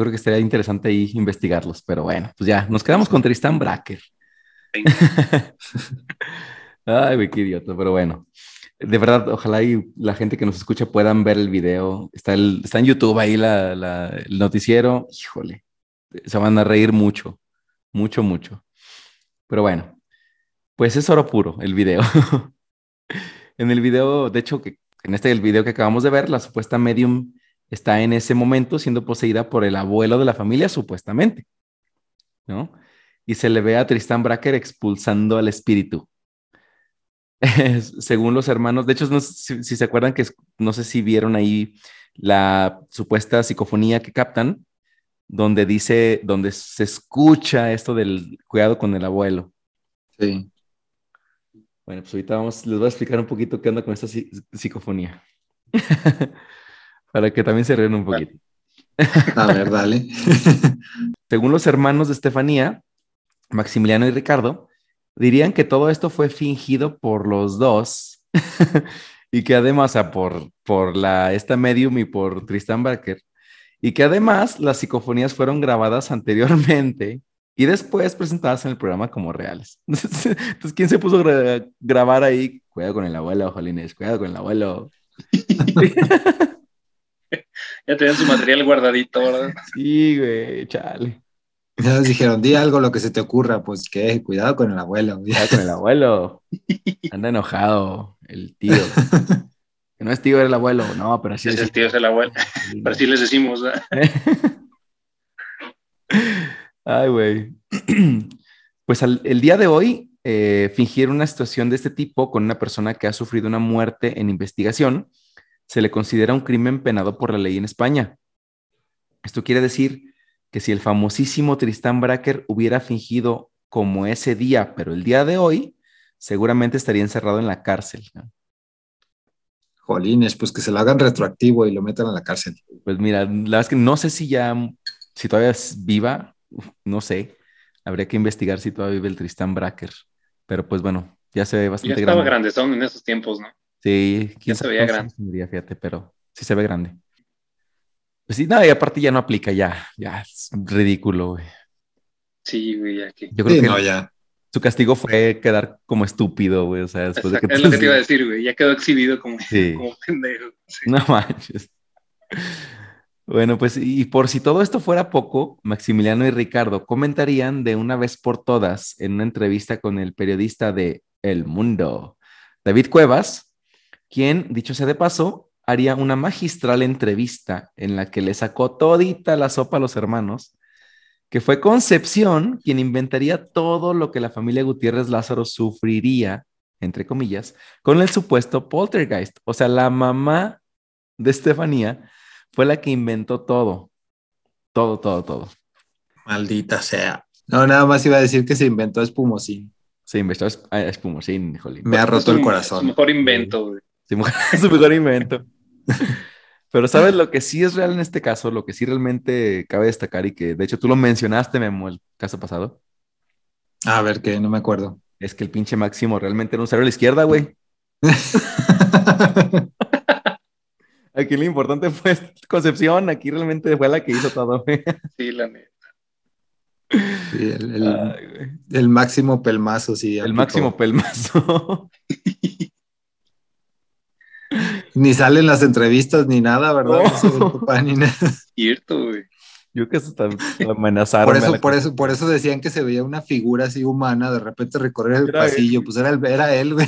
creo que estaría interesante ahí investigarlos, pero bueno, pues ya, nos quedamos con Tristan Bracker. Ay, güey, qué idiota, pero bueno. De verdad, ojalá y la gente que nos escucha puedan ver el video. Está, el, está en YouTube ahí la, la- el noticiero. Híjole, se van a reír mucho, mucho, mucho. Pero bueno, pues es oro puro el video. en el video, de hecho, que en este video que acabamos de ver, la supuesta medium está en ese momento siendo poseída por el abuelo de la familia, supuestamente, ¿no? Y se le ve a Tristan Bracker expulsando al espíritu. Según los hermanos, de hecho, si, si se acuerdan que no sé si vieron ahí la supuesta psicofonía que captan, donde dice, donde se escucha esto del cuidado con el abuelo. Sí. Bueno, pues ahorita vamos, les voy a explicar un poquito qué onda con esta psi- psicofonía. Para que también se rían un poquito. A ver, dale. Según los hermanos de Estefanía, Maximiliano y Ricardo, dirían que todo esto fue fingido por los dos y que además, o sea, por, por la, esta medium y por Tristan Barker, y que además las psicofonías fueron grabadas anteriormente y después presentadas en el programa como reales. Entonces, ¿quién se puso a gra- grabar ahí? Cuidado con el abuelo, Jolines, cuidado con el abuelo. Ya tenían su material guardadito, ¿verdad? Sí, güey, chale. Ya nos dijeron, di algo lo que se te ocurra, pues que cuidado con el abuelo. Cuidado con el abuelo. Anda enojado el tío. Que no es tío, era el abuelo. No, pero así Ese es. tío es el abuelo. Pero así les decimos, ¿verdad? Ay, güey. Pues al- el día de hoy, eh, fingir una situación de este tipo con una persona que ha sufrido una muerte en investigación se le considera un crimen penado por la ley en España. Esto quiere decir que si el famosísimo Tristán Bracker hubiera fingido como ese día, pero el día de hoy, seguramente estaría encerrado en la cárcel. ¿no? Jolines, pues que se lo hagan retroactivo y lo metan a la cárcel. Pues mira, la verdad es que no sé si ya, si todavía es viva, no sé. Habría que investigar si todavía vive el Tristán Bracker. Pero pues bueno, ya se ve Ya bastante estaba grande. grandezón en esos tiempos, ¿no? Sí, quién se sabe veía grande. tendría, fíjate, pero sí se ve grande. Pues sí, no, y aparte ya no aplica, ya, ya es ridículo, güey. Sí, güey, aquí. Yo creo Sí, que no, ya. su castigo fue quedar como estúpido, güey. O sea, después de que Es lo que te iba a decir, güey. Ya quedó exhibido como, Sí. como pendejo. Sí. No manches. Bueno, pues y por si todo esto fuera poco, Maximiliano y Ricardo comentarían de una vez por todas en una entrevista con el periodista de El Mundo, David Cuevas, quien, dicho sea de paso, haría una magistral entrevista en la que le sacó todita la sopa a los hermanos, que fue Concepción quien inventaría todo lo que la familia Gutiérrez Lázaro sufriría, entre comillas, con el supuesto poltergeist. O sea, la mamá de Estefanía fue la que inventó todo. Todo, todo, todo. Maldita sea. No, nada más iba a decir que se inventó espumosín. Se inventó es- a espumosín, jolín. Me ha Es roto el su- Su corazón. mejor invento, güey. Sí, su mejor invento. Pero sabes lo que sí es real en este caso, lo que sí realmente cabe destacar y que de hecho tú lo mencionaste, Memo, el caso pasado, A ver, que no me acuerdo. es que el pinche Máximo realmente era un cero a la izquierda, güey. Aquí lo importante fue Concepción, aquí realmente fue la que hizo todo. güey. Sí, la neta. Sí, el, el- Ay, güey. el máximo pelmazo, sí. El aplicó. máximo pelmazo. Ni salen las entrevistas ni nada, ¿verdad? No. Ni nada. Cierto, güey. Yo que hasta amenazaron. Por eso, por eso, por eso decían que se veía una figura así humana, de repente recorrer el Era él. pasillo, pues era, el- era él, güey.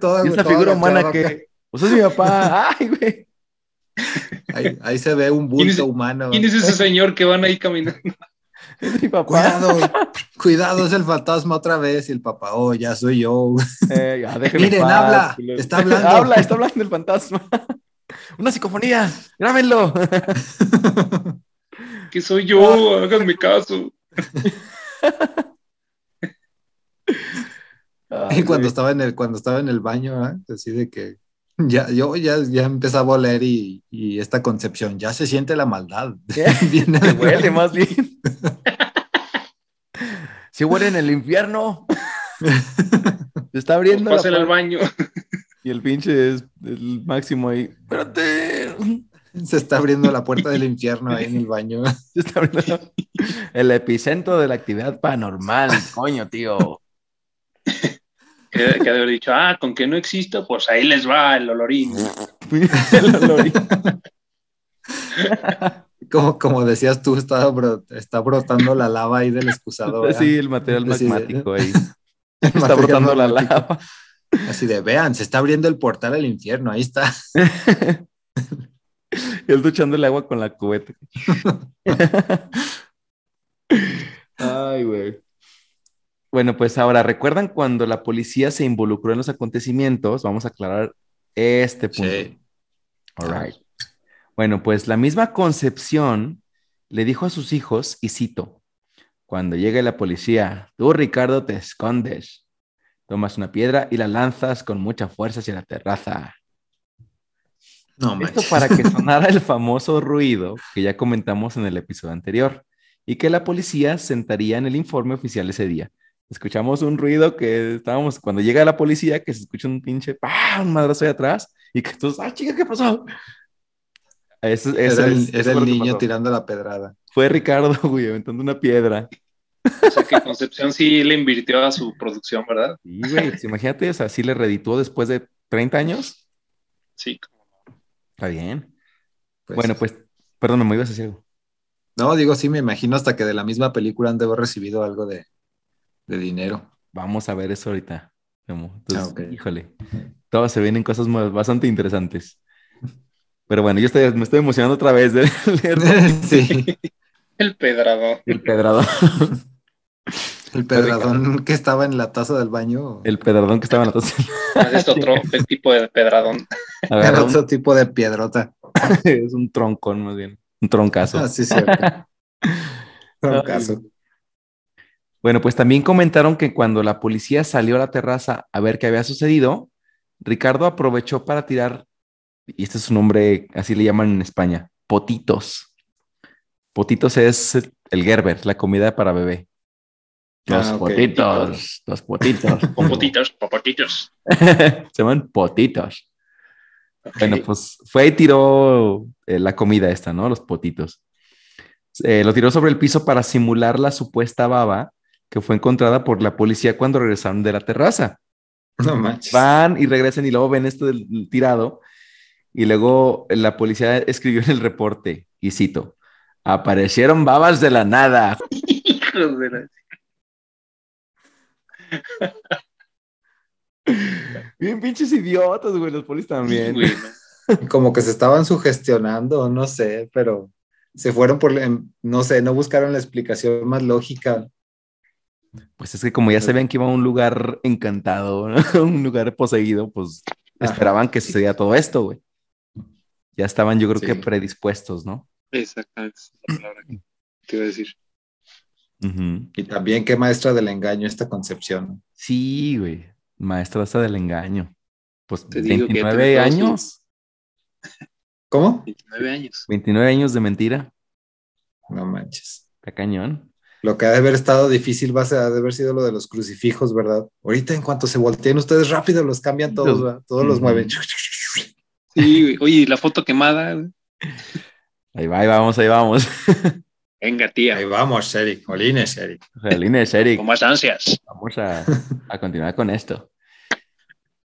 Toda- Y esa toda figura humana que. Pues es mi papá. Ay, güey. Ahí, ahí se ve un ¿Quién es- bulto humano. ¿Quién es ese señor que van ahí caminando? Es mi papá. Cuidado, cuidado, es el fantasma otra vez. Y el papá, oh, ya soy yo. Eh, ya, Miren, paz, habla, está hablando. habla, está hablando el fantasma. Una psicofonía. Grábenlo. Que soy yo, háganme caso. Ay, Y cuando estaba en el, cuando estaba en el baño, ¿ah? así de que ya, yo ya, ya empezaba a oler y, y esta concepción, ya se siente la maldad. Viene- Que huele más bien. Si huele en el infierno. Se está abriendo. la al puerta. baño. Y el pinche es el máximo ahí. Espérate. se está abriendo la puerta del infierno ahí en el baño. Se está abriendo el epicentro de la actividad paranormal. Coño, tío. Que, que de haber dicho, ah, con que no exista, pues ahí les va el olorín. El olor. Como, como decías tú, está, bro- está brotando la lava ahí del excusado. ¿verdad? Sí, el material magmático ahí. El Está material brotando la lava. Así de, vean, se está abriendo el portal al infierno, ahí está. Él duchando el agua con la cubeta. Ay, güey. Bueno, pues ahora, ¿recuerdan cuando la policía se involucró en los acontecimientos? Vamos a aclarar este punto. Sí. All right. Bueno, pues la misma Concepción le dijo a sus hijos, y cito, cuando llegue la policía, tú, Ricardo, te escondes. Tomas una piedra y la lanzas con mucha fuerza hacia la terraza. No Esto para que sonara el famoso ruido que ya comentamos en el episodio anterior y que la policía sentaría en el informe oficial ese día. Escuchamos un ruido que estábamos, cuando llega la policía, que se escucha un pinche, ¡pah! un madrazo ahí atrás y que tú, ¡ah, chica, qué pasó! Eso, eso Era el, eso era niño tirando la pedrada. Fue Ricardo, güey, aventando una piedra. O sea que Concepción sí le invirtió a su producción, ¿verdad? Sí, güey, pues imagínate, o sea, sí le redituó después de 30 años. Sí. Está bien. Pues, bueno, pues, perdón, me ibas a decir algo. No, digo, sí, me imagino hasta que de la misma película han de haber recibido algo de, de dinero. Vamos a ver eso ahorita. Entonces, Ah, híjole, todas se vienen cosas bastante interesantes. Pero bueno, yo estoy, me estoy emocionando otra vez de leer sí, El pedrado. el pedradón, el pedradón que estaba en la taza del baño. el pedradón que estaba en la taza. Ah, Es otro tipo de pedradón. Era otro tipo de piedrota. es un troncón más bien, un troncazo. Ah, sí, cierto. Un caso. Bueno, pues también comentaron que cuando la policía salió a la terraza a ver qué había sucedido, Ricardo aprovechó para tirar, y este es su nombre, así le llaman en España, potitos. Potitos es el Gerber, la comida para bebé. Los Ah, ok. potitos, los potitos. Popotitos, popotitos. Se llaman potitos. Bueno, pues fue y tiró eh, la comida esta, ¿no? Los potitos. Eh, lo tiró sobre el piso para simular la supuesta baba que fue encontrada por la policía cuando regresaron de la terraza. No manches. Van y regresan y luego ven esto del tirado y luego la policía escribió en el reporte, y cito, aparecieron babas de la nada. Hijos de la- Bien pinches idiotas, güey, los polis también. güey, ¿no? Como que se estaban sugestionando, no sé, pero se fueron por, no sé, no buscaron la explicación más lógica. Pues es que como ya sabían que iba a un lugar encantado, ¿no? un lugar poseído, pues Ajá. esperaban que sucediera todo esto, güey. Ya estaban, yo creo que predispuestos, ¿no? Exactamente, esa es la palabra que te iba a decir. Y también qué maestra del engaño esta concepción. Sí, güey. Maestra hasta del engaño. Pues Te digo que 29 tiene todos años. ¿Cómo? 29 años. 29 años de mentira. No manches. Está cañón. Lo que ha de haber estado difícil va a ser- ha de haber sido lo de los crucifijos, ¿verdad? Ahorita en cuanto se volteen ustedes rápido los cambian todos, ¿verdad? todos los mueven. Sí, güey. Oye, ¿y la foto quemada. Ahí va, ahí vamos, ahí vamos. Venga, tía. Ahí vamos, Eric, Jolines, Eric. Jolines, Eric. Con más ansias. Vamos a, a continuar con esto.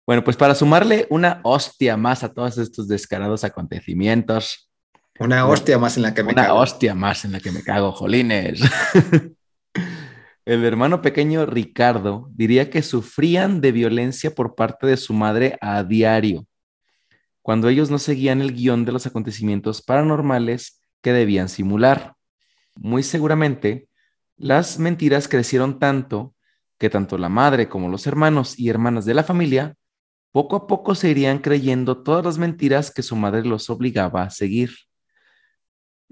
Bueno, pues para sumarle una hostia más a todos estos descarados acontecimientos, Una hostia más en la que me una cago. hostia más en la que me cago, jolines. El hermano pequeño Ricardo diría que sufrían de violencia por parte de su madre a diario, cuando ellos no seguían el guion de los acontecimientos paranormales que debían simular. Muy seguramente, las mentiras crecieron tanto que tanto la madre como los hermanos y hermanas de la familia poco a poco se irían creyendo todas las mentiras que su madre los obligaba a seguir.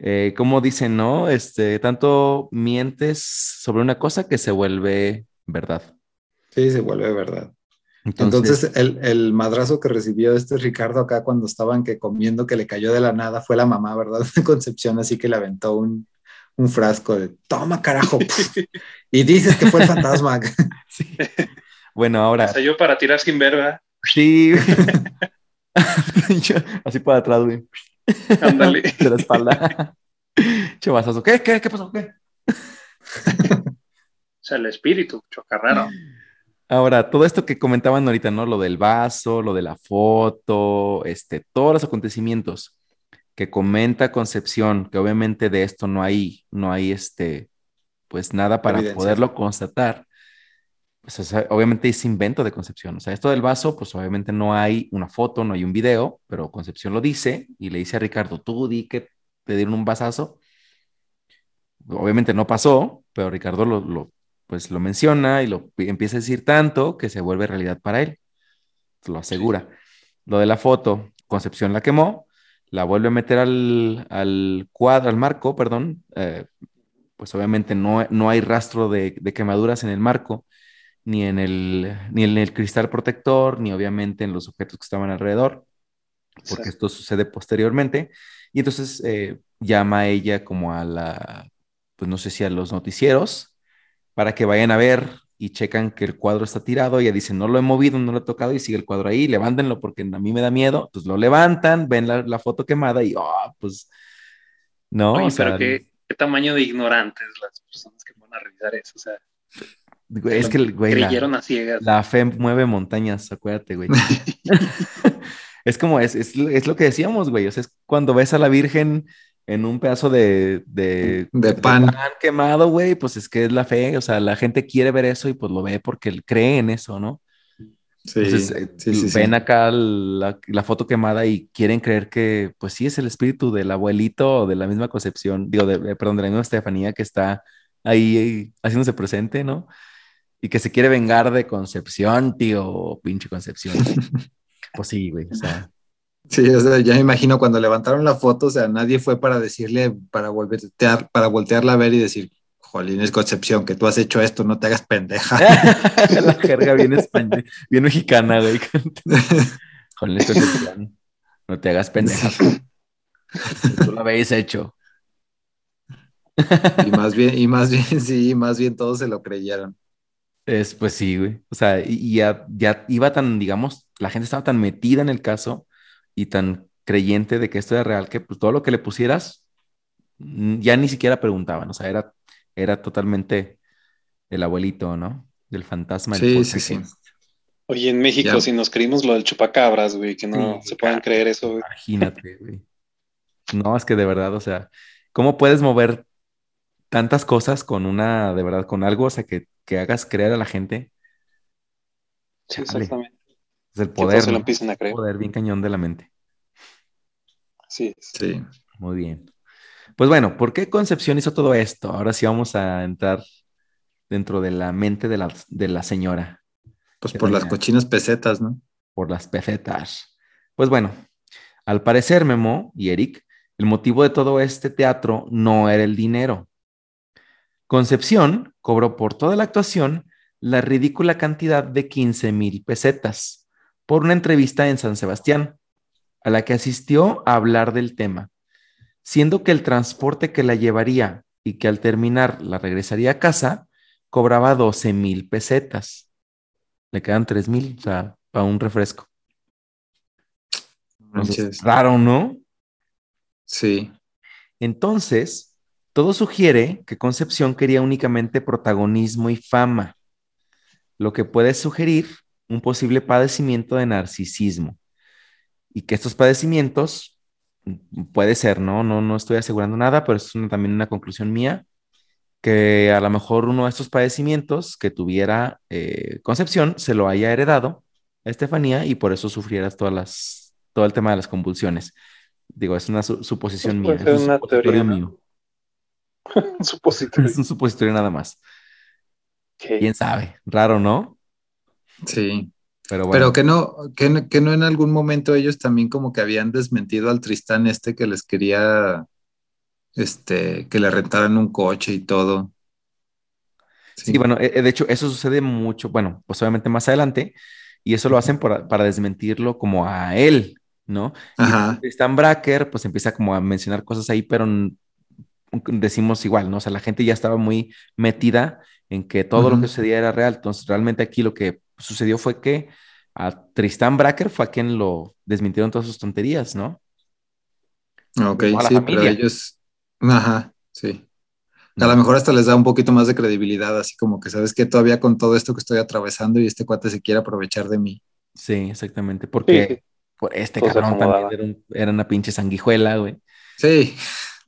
Eh, como dicen, ¿no? Este, tanto mientes sobre una cosa que se vuelve verdad. Sí, se vuelve verdad. Entonces, Entonces, el, el madrazo que recibió este Ricardo acá cuando estaban que comiendo que le cayó de la nada fue la mamá, ¿verdad? De Concepción, así que le aventó un, un frasco de toma carajo. y dices que fue el fantasma. sí. bueno, ahora, O sea, yo para tirar sin ver, ¿verdad? sí. Así para atrás, güey. Ándale. De la espalda. Chavazazo. ¿Qué? ¿Qué? ¿Qué pasó? ¿Qué? O sea, el espíritu, chocarrero. Ahora, todo esto que comentaban ahorita, ¿no? Lo del vaso, lo de la foto, este, todos los acontecimientos que comenta Concepción, que obviamente de esto no hay, no hay este, pues nada para Evidencia. poderlo constatar. Pues, o sea, obviamente es invento de Concepción. O sea, esto del vaso, pues obviamente no hay una foto, no hay un video, pero Concepción lo dice y le dice a Ricardo, tú di que te dieron un vasazo. Obviamente no pasó, pero Ricardo lo, lo pues lo menciona y lo empieza a decir tanto que se vuelve realidad para él. Lo asegura. Lo de la foto, Concepción la quemó, la vuelve a meter al, al cuadro, al marco, perdón. eh, pues obviamente no, no hay rastro de, de quemaduras en el marco, ni en el, ni en el cristal protector, ni obviamente en los objetos que estaban alrededor, porque esto sucede posteriormente. Y entonces eh, llama a ella como a la, pues no sé si a los noticieros, para que vayan a ver y checan que el cuadro está tirado. Ella dice, no lo he movido, no lo he tocado y sigue el cuadro ahí, levántenlo porque a mí me da miedo. Pues lo levantan, ven la, la foto quemada y, oh, pues, no, Oye, o sea, pero qué, qué tamaño de ignorantes las personas que van a revisar eso. O sea, güey, es que, el- güey, la, creyeron a ciegas. la fe mueve montañas, acuérdate, güey. es como, es, es, es lo que decíamos, güey, o sea, es cuando ves a la Virgen en un pedazo de, de, De pan. quemado, güey, pues es que es la fe, o sea, la gente quiere ver eso y pues lo ve porque cree en eso, ¿no? Sí, Entonces, eh, sí, sí, sí. ven acá la, la foto quemada y quieren creer que, pues sí, es el espíritu del abuelito o de la misma Concepción, digo, de, eh, perdón, de la misma Estefanía que está ahí eh, haciéndose presente, ¿no? Y que se quiere vengar de Concepción, tío, pinche Concepción. pues sí, güey, o sea, Sí, o sea, ya me imagino cuando levantaron la foto, o sea, nadie fue para decirle, para voltear, para voltearla a ver y decir, Jolín, es Concepción, que tú has hecho esto, no te hagas pendeja. la jerga bien española, bien mexicana, güey. Con el Concepción, no te hagas pendeja. Tú lo habéis hecho. y más bien, y más bien, sí, más bien todos se lo creyeron. Es, pues sí, güey. O sea, y, ya, ya iba tan, digamos, la gente estaba tan metida en el caso y tan creyente de que esto era real que pues todo lo que le pusieras mm, ya ni siquiera preguntaban. O sea, era, era totalmente el abuelito, ¿no? Del fantasma. el Sí, sí, sí. poltergeist. Oye, en México, Ya. si nos creímos lo del chupacabras, güey, que no Sí, se pueden claro. creer eso, güey. Imagínate, güey. No, es que de verdad, o sea, ¿cómo puedes mover tantas cosas con una, de verdad, con algo, o sea, que, que hagas creer a la gente? Sí, Chale. exactamente. Es el poder, se empiecen a creer. poder bien cañón de la mente. Sí. Sí. Muy bien. Pues bueno, ¿por qué Concepción hizo todo esto? Ahora sí vamos a entrar dentro de la mente de la, de la señora, Pues por las cochinas pesetas, ¿no? por las pesetas. Pues bueno, al parecer, Memo y Eric, el motivo de todo este teatro no era el dinero. Concepción cobró por toda la actuación la ridícula cantidad de 15 mil pesetas por una entrevista en San Sebastián, a la que asistió a hablar del tema, siendo que el transporte que la llevaría y que al terminar la regresaría a casa, cobraba 12 mil pesetas. Le quedan 3 mil, o sea, para un refresco. Entonces, raro, ¿no? Sí. Entonces, todo sugiere que Concepción quería únicamente protagonismo y fama, lo que puede sugerir un posible padecimiento de narcisismo. Y que estos padecimientos puede ser, ¿no? No, no estoy asegurando nada, pero es una- también una conclusión mía, que a lo mejor uno de estos padecimientos que tuviera eh, Concepción se lo haya heredado a Estefanía y por eso sufrieras todas las, todo el tema de las convulsiones. Digo, es una su- suposición Pues mía, es una teoría, mío. Un supositorio. Es un supositorio nada más. Quién sabe, raro, ¿no? Sí. Pero bueno, Pero que no, que, no- que no en algún momento ellos también como que habían desmentido al Tristán este que les quería, este, que le rentaran un coche y todo. sí, bueno, eh, eh, de hecho, eso sucede mucho, bueno, pues obviamente más adelante, y eso lo hacen por- para desmentirlo como a él, ¿no? Y Ajá. Stan Bracker, pues empieza como a mencionar cosas ahí, pero decimos igual, ¿no? O sea, la gente ya estaba muy metida en que todo lo que sucedía era real. Entonces, realmente aquí lo que sucedió fue que a Tristan Bracker fue a quien lo desmintieron todas sus tonterías, ¿no? Ok, no a la sí, pero ellos, ajá, sí. A lo mejor hasta les da un poquito más de credibilidad, así como que sabes que todavía con todo esto que estoy atravesando y este cuate se quiere aprovechar de mí. Sí, exactamente, porque Sí, este cabrón también era, un- era una pinche sanguijuela, güey. Sí,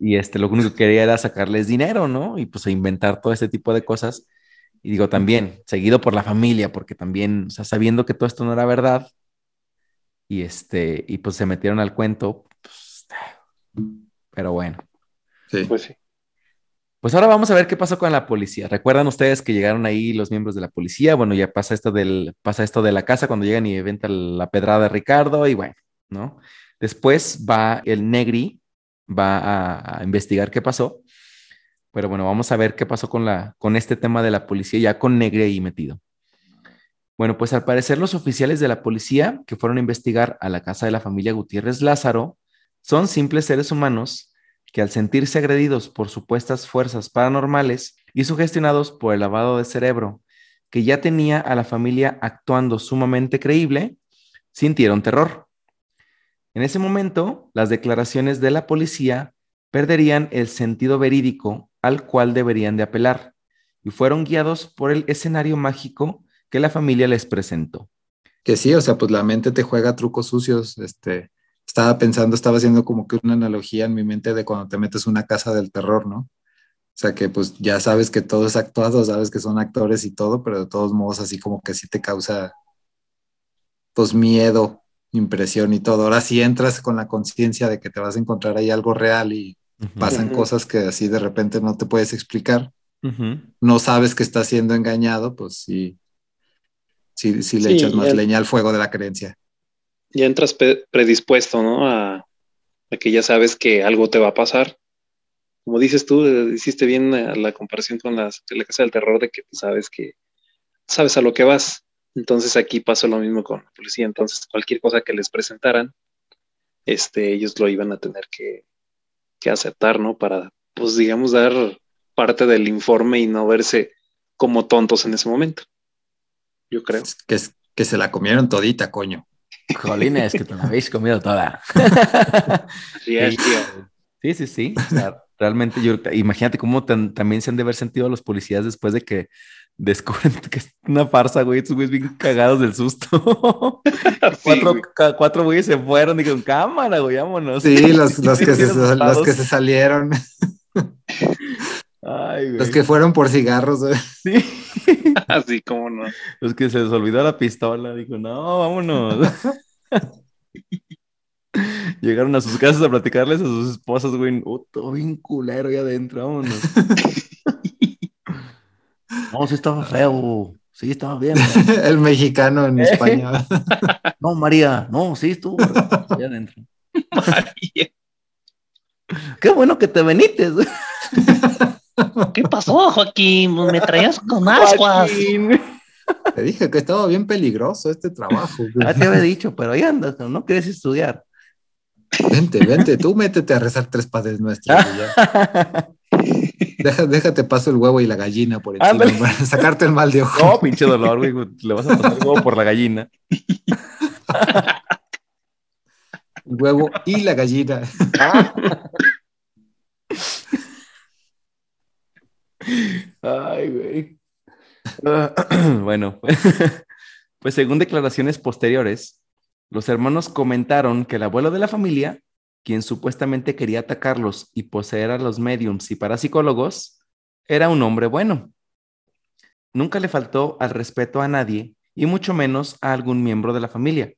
Y este, lo único que quería era sacarles dinero, ¿no? Y pues inventar todo este tipo de cosas. Y digo, también, seguido por la familia, porque también, o sea, sabiendo que todo esto no era verdad, y este, y pues se metieron al cuento, pues, pero bueno. sí. Pues sí. Pues ahora vamos a ver qué pasó con la policía. ¿Recuerdan ustedes que llegaron ahí los miembros de la policía? Bueno, ya pasa esto del, pasa esto de la casa cuando llegan y venta la pedrada de Ricardo y bueno, ¿no? Después va el Negri, va a, investigar qué pasó. Pero bueno, vamos a ver qué pasó con la, con este tema de la policía, ya con Negri ahí metido. Bueno, pues al parecer los oficiales de la policía que fueron a investigar a la casa de la familia Gutiérrez Lázaro son simples seres humanos que al sentirse agredidos por supuestas fuerzas paranormales y sugestionados por el lavado de cerebro que ya tenía a la familia actuando sumamente creíble, sintieron terror. En ese momento, las declaraciones de la policía perderían el sentido verídico al cual deberían de apelar y fueron guiados por el escenario mágico que la familia les presentó. Que sí, o sea, pues la mente te juega trucos sucios. Este, estaba pensando, estaba haciendo como que una analogía en mi mente de cuando te metes una casa del terror, ¿no? O sea, que pues ya sabes que todo es actuado, sabes que son actores y todo, pero de todos modos así como que sí te causa pues miedo, impresión y todo. Ahora sí entras con la conciencia de que te vas a encontrar ahí algo real y pasan cosas que así de repente no te puedes explicar, no sabes que estás siendo engañado, pues sí, sí, sí le Sí, echas más leña al fuego de la creencia. Ya entras predispuesto, ¿no? A, a que ya sabes que algo te va a pasar. Como dices tú, eh, hiciste bien eh, la comparación con las, la casa del terror de que tú sabes que sabes a lo que vas. Entonces aquí pasó lo mismo con la policía. Entonces cualquier cosa que les presentaran, este, ellos lo iban a tener que, que aceptar, ¿no? Para, pues digamos, dar parte del informe y no verse como tontos en ese momento. Yo creo. Que, es- que se la comieron todita, coño. Jolines, que te la habéis comido toda. Es, tío. Sí, sí, sí. O sea, realmente yo, imagínate cómo tan- también se han de haber sentido los policías después de que descubren que es una farsa, güey. Estos güeyes bien cagados del susto. Sí, cuatro, güey. ca- cuatro güeyes se fueron, dijeron, cámara, güey, vámonos. Sí, los, los que, se, los que se salieron, Ay, güey. los que fueron por cigarros. güey. Sí. Así como no. Los que se les olvidó la pistola. Dijo, no, vámonos. Llegaron a sus casas a platicarles a sus esposas, güey. Oh, todo bien culero ahí adentro, vámonos. No, sí estaba feo. Sí, estaba bien. El mexicano en España. No, María. No, sí estuvo allá adentro. María. Qué bueno que te veniste. ¿Qué pasó, Joaquín? Me traías con ascuas. Joaquín. Te dije que estaba bien peligroso este trabajo. Ya te había dicho, pero ahí andas, no quieres estudiar. Vente, vente, tú métete a rezar tres padres nuestros. Deja- déjate paso el huevo y la gallina por encima Ándale. para sacarte el mal de ojo. No, pinche dolor, güey. Le vas a pasar el huevo por la gallina. El huevo y la gallina. Ay, güey. Ah, bueno, pues según declaraciones posteriores, los hermanos comentaron que el abuelo de la familia, quien supuestamente quería atacarlos y poseer a los mediums y parapsicólogos, era un hombre bueno. Nunca le faltó al respeto a nadie y mucho menos a algún miembro de la familia.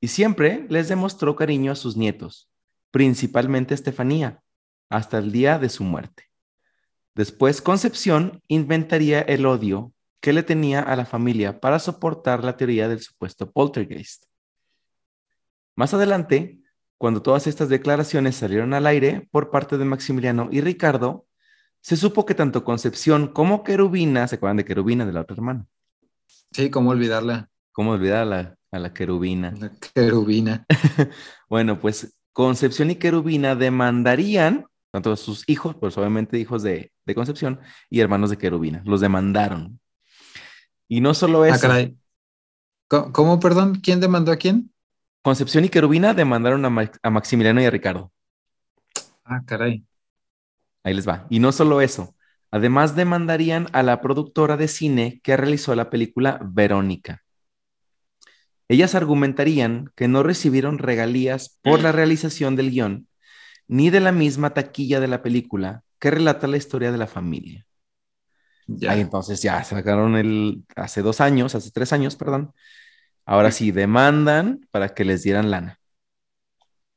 Y siempre les demostró cariño a sus nietos, principalmente Estefanía, hasta el día de su muerte. Después, Concepción inventaría el odio que le tenía a la familia para soportar la teoría del supuesto poltergeist. Más adelante, cuando todas estas declaraciones salieron al aire por parte de Maximiliano y Ricardo, se supo que tanto Concepción como Querubina, ¿se acuerdan de Querubina, de la otra hermana? Sí, cómo olvidarla. ¿Cómo olvidar a la, a la Querubina? La querubina. Bueno, pues Concepción y Querubina demandarían, tanto a sus hijos, pues obviamente hijos de, de Concepción y hermanos de Querubina, los demandaron. Y no solo eso, Ah, caray. ¿Cómo, cómo, perdón? ¿Quién demandó a quién? Concepción y Querubina demandaron a, Ma- a Maximiliano y a Ricardo. Ah, caray. Ahí les va. Y no solo eso, además demandarían a la productora de cine que realizó la película Verónica. Ellas argumentarían que no recibieron regalías por la realización del guion, ni de la misma taquilla de la película que relata la historia de la familia. Ya. Ahí entonces ya sacaron el, hace dos años, hace tres años, perdón. Ahora sí, demandan para que les dieran lana.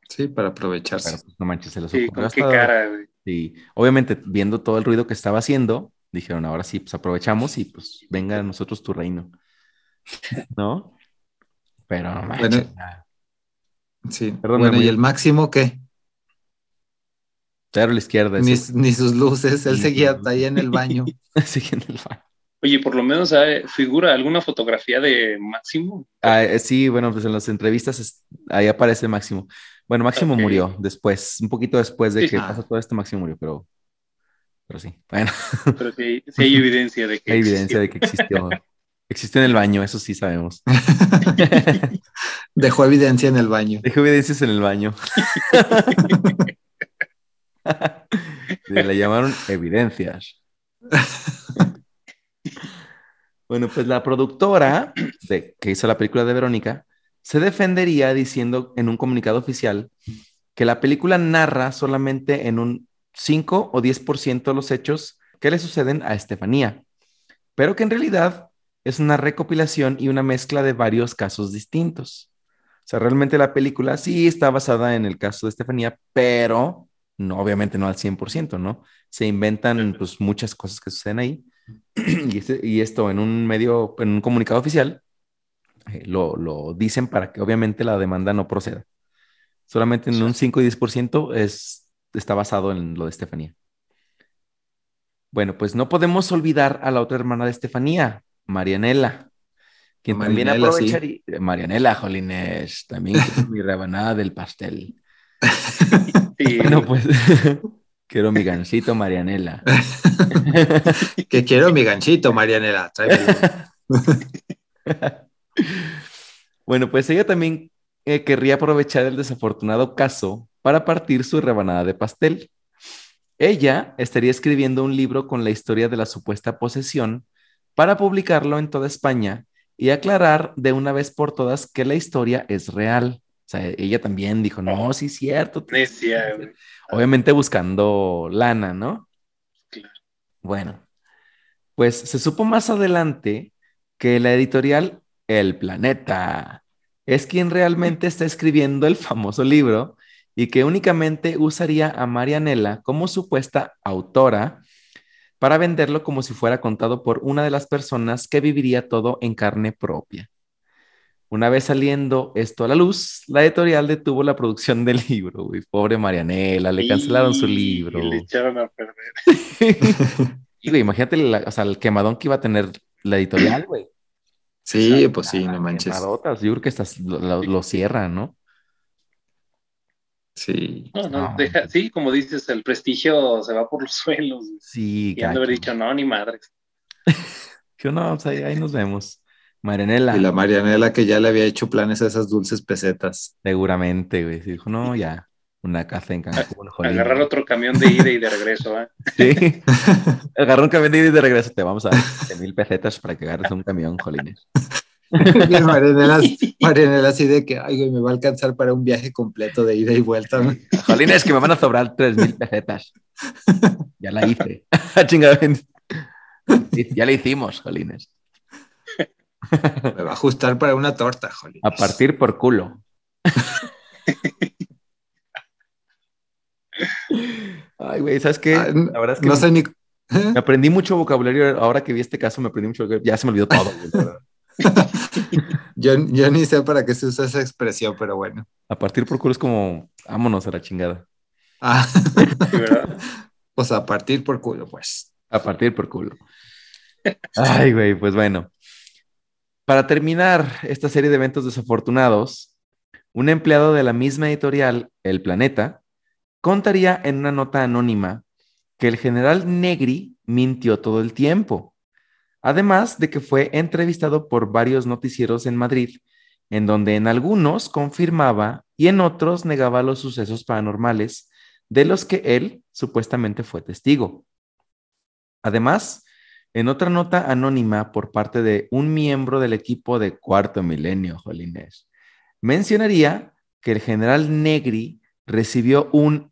Sí, para aprovecharse. Pero pues no manches, se los Sí, con qué cara, güey. Sí, obviamente viendo todo el ruido que estaba haciendo, dijeron, ahora sí, pues aprovechamos y pues venga a nosotros tu reino. ¿No? Pero no manches, Bueno. Sí. Perdón, bueno, ¿y el máximo qué? A la izquierda. Ni, sus luces, él seguía ahí en el baño. sigue en el baño. Oye, por lo menos ¿sabe? figura alguna fotografía de Máximo. Ah, eh, sí, bueno, pues en las entrevistas es- ahí aparece Máximo. Bueno, Máximo murió después, un poquito después de Sí. que Ah. pasó todo esto, Máximo murió, pero, pero sí, bueno, Pero sí, sí hay evidencia de que hay evidencia existió. de que existió. Existió en el baño, eso sí sabemos. Dejó evidencia en el baño. Dejó evidencias en el baño. Le llamaron evidencias. Bueno, pues la productora de, que hizo la película de Verónica se defendería diciendo en un comunicado oficial que la película narra solamente en un 5 o 10% los hechos que le suceden a Estefanía, pero que en realidad es una recopilación y una mezcla de varios casos distintos. O sea, realmente la película sí está basada en el caso de Estefanía, pero no, obviamente no al 100%, ¿no? Se inventan pues muchas cosas que suceden ahí. y, este- y esto en un medio, en un comunicado oficial, eh, lo, lo dicen para que obviamente la demanda no proceda. Solamente en un 5 y 10% es, está basado en lo de Estefanía. Bueno, pues no podemos olvidar a la otra hermana de Estefanía, Marianela, quien también Marianela, sí. aprovecharía. Marianela, Jolines, también mi rebanada del pastel. Bueno, pues quiero mi gancito, Marianela. que quiero mi ganchito, Marianela. Bueno, pues ella también eh, querría aprovechar el desafortunado caso para partir su rebanada de pastel. Ella estaría escribiendo un libro con la historia de la supuesta posesión para publicarlo en toda España y aclarar de una vez por todas que la historia es real. O sea, ella también dijo, no, sí es cierto. necia, güey. Obviamente buscando lana, ¿no? Claro. Bueno, pues se supo más adelante que la editorial El Planeta es quien realmente está escribiendo el famoso libro y que únicamente usaría a Marianela como supuesta autora para venderlo como si fuera contado por una de las personas que viviría todo en carne propia. Una vez saliendo esto a la luz, la editorial detuvo la producción del libro, güey. Pobre Marianela, le cancelaron su Y libro. Le echaron a perder. Y, güey, imagínate la- o sea, el quemadón que iba a tener la editorial, güey. Sí, pues sí, no manches. Quemadotas, Yo creo que estas lo, lo- lo cierran, ¿no? Sí. No, no, No. deja, sí, como dices, el prestigio se va por los suelos. Sí, Y han de haber dicho, no, ni madres. Que no, pues ahí, ahí nos vemos. Marianela, Y la Marianela que ya le había hecho planes a esas dulces pesetas. seguramente, güey. Dijo, no, ya, una casa en Cancún, jolín. Agarrar otro camión de ida y de regreso, ¿eh? Sí. Agarró un camión de ida y de regreso. Te vamos a dar 7 mil pesetas para que agarres un camión, jolines. Marianela, Marianela así de que, ay, güey, me va a alcanzar para un viaje completo de ida y vuelta. ¿no? Jolines, que me van a sobrar 3 mil pesetas. Ya la hice. Chingada. Sí, Ya la hicimos, jolines. Me va a ajustar para una torta, jolín. A partir por culo. Ay, güey, ¿sabes qué? Ah, La verdad es que no sé ni. me aprendí mucho vocabulario. Ahora que vi este caso, me aprendí mucho vocabulario. Ya se me olvidó todo. Yo, yo ni sé para qué se usa esa expresión, pero bueno. A partir por culo es como, vámonos a la chingada. Ah, ¿verdad? pues a partir por culo, pues. A partir por culo. Ay, güey, pues bueno. Para terminar esta serie de eventos desafortunados, un empleado de la misma editorial, El Planeta, contaría en una nota anónima que el general Negri mintió todo el tiempo, además de que fue entrevistado por varios noticieros en Madrid, en donde en algunos confirmaba y en otros negaba los sucesos paranormales de los que él supuestamente fue testigo. Además, en otra nota anónima por parte de un miembro del equipo de Cuarto Milenio, Jolines, mencionaría que el general Negri recibió un,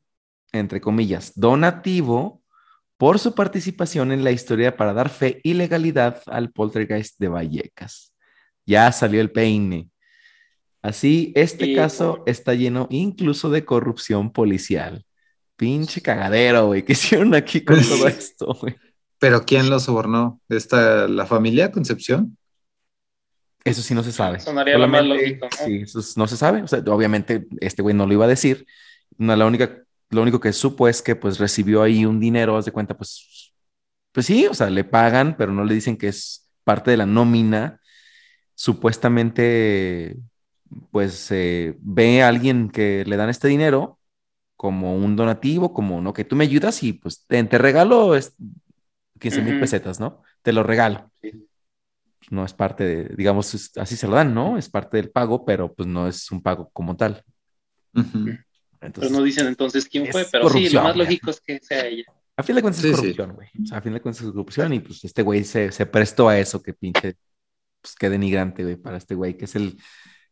entre comillas, donativo por su participación en la historia para dar fe y legalidad al poltergeist de Vallecas. Ya salió el peine. Así, este caso está lleno incluso de corrupción policial. Pinche cagadero, güey. ¿Qué hicieron aquí con todo esto, güey? Pero ¿quién lo sobornó? ¿Esta, la familia Concepción? Eso sí no se sabe. Sonaría lo más Solamente- lógico, ¿no? Sí, eso es- no se sabe. O sea, obviamente este güey no lo iba a decir. No, la única, lo único que supo es que pues recibió ahí un dinero, haz de cuenta, pues, pues sí, o sea, le pagan, pero no le dicen que es parte de la nómina. Supuestamente, pues eh, ve a alguien que le dan este dinero como un donativo, como no, que tú me ayudas y pues te, te regalo 15 mil pesetas, ¿no? Te lo regalo Sí. no es parte de, digamos, es- así se lo dan, ¿no? Es parte del pago, pero pues no es un pago como tal. Entonces, Pero no dicen entonces quién fue, pero sí, lo más lógico es que sea ella. a fin de cuentas Sí, es corrupción, güey. O sea, a fin de cuentas es corrupción y pues este güey se, se prestó a eso, que pinche, pues qué denigrante, güey, para este güey, que es el,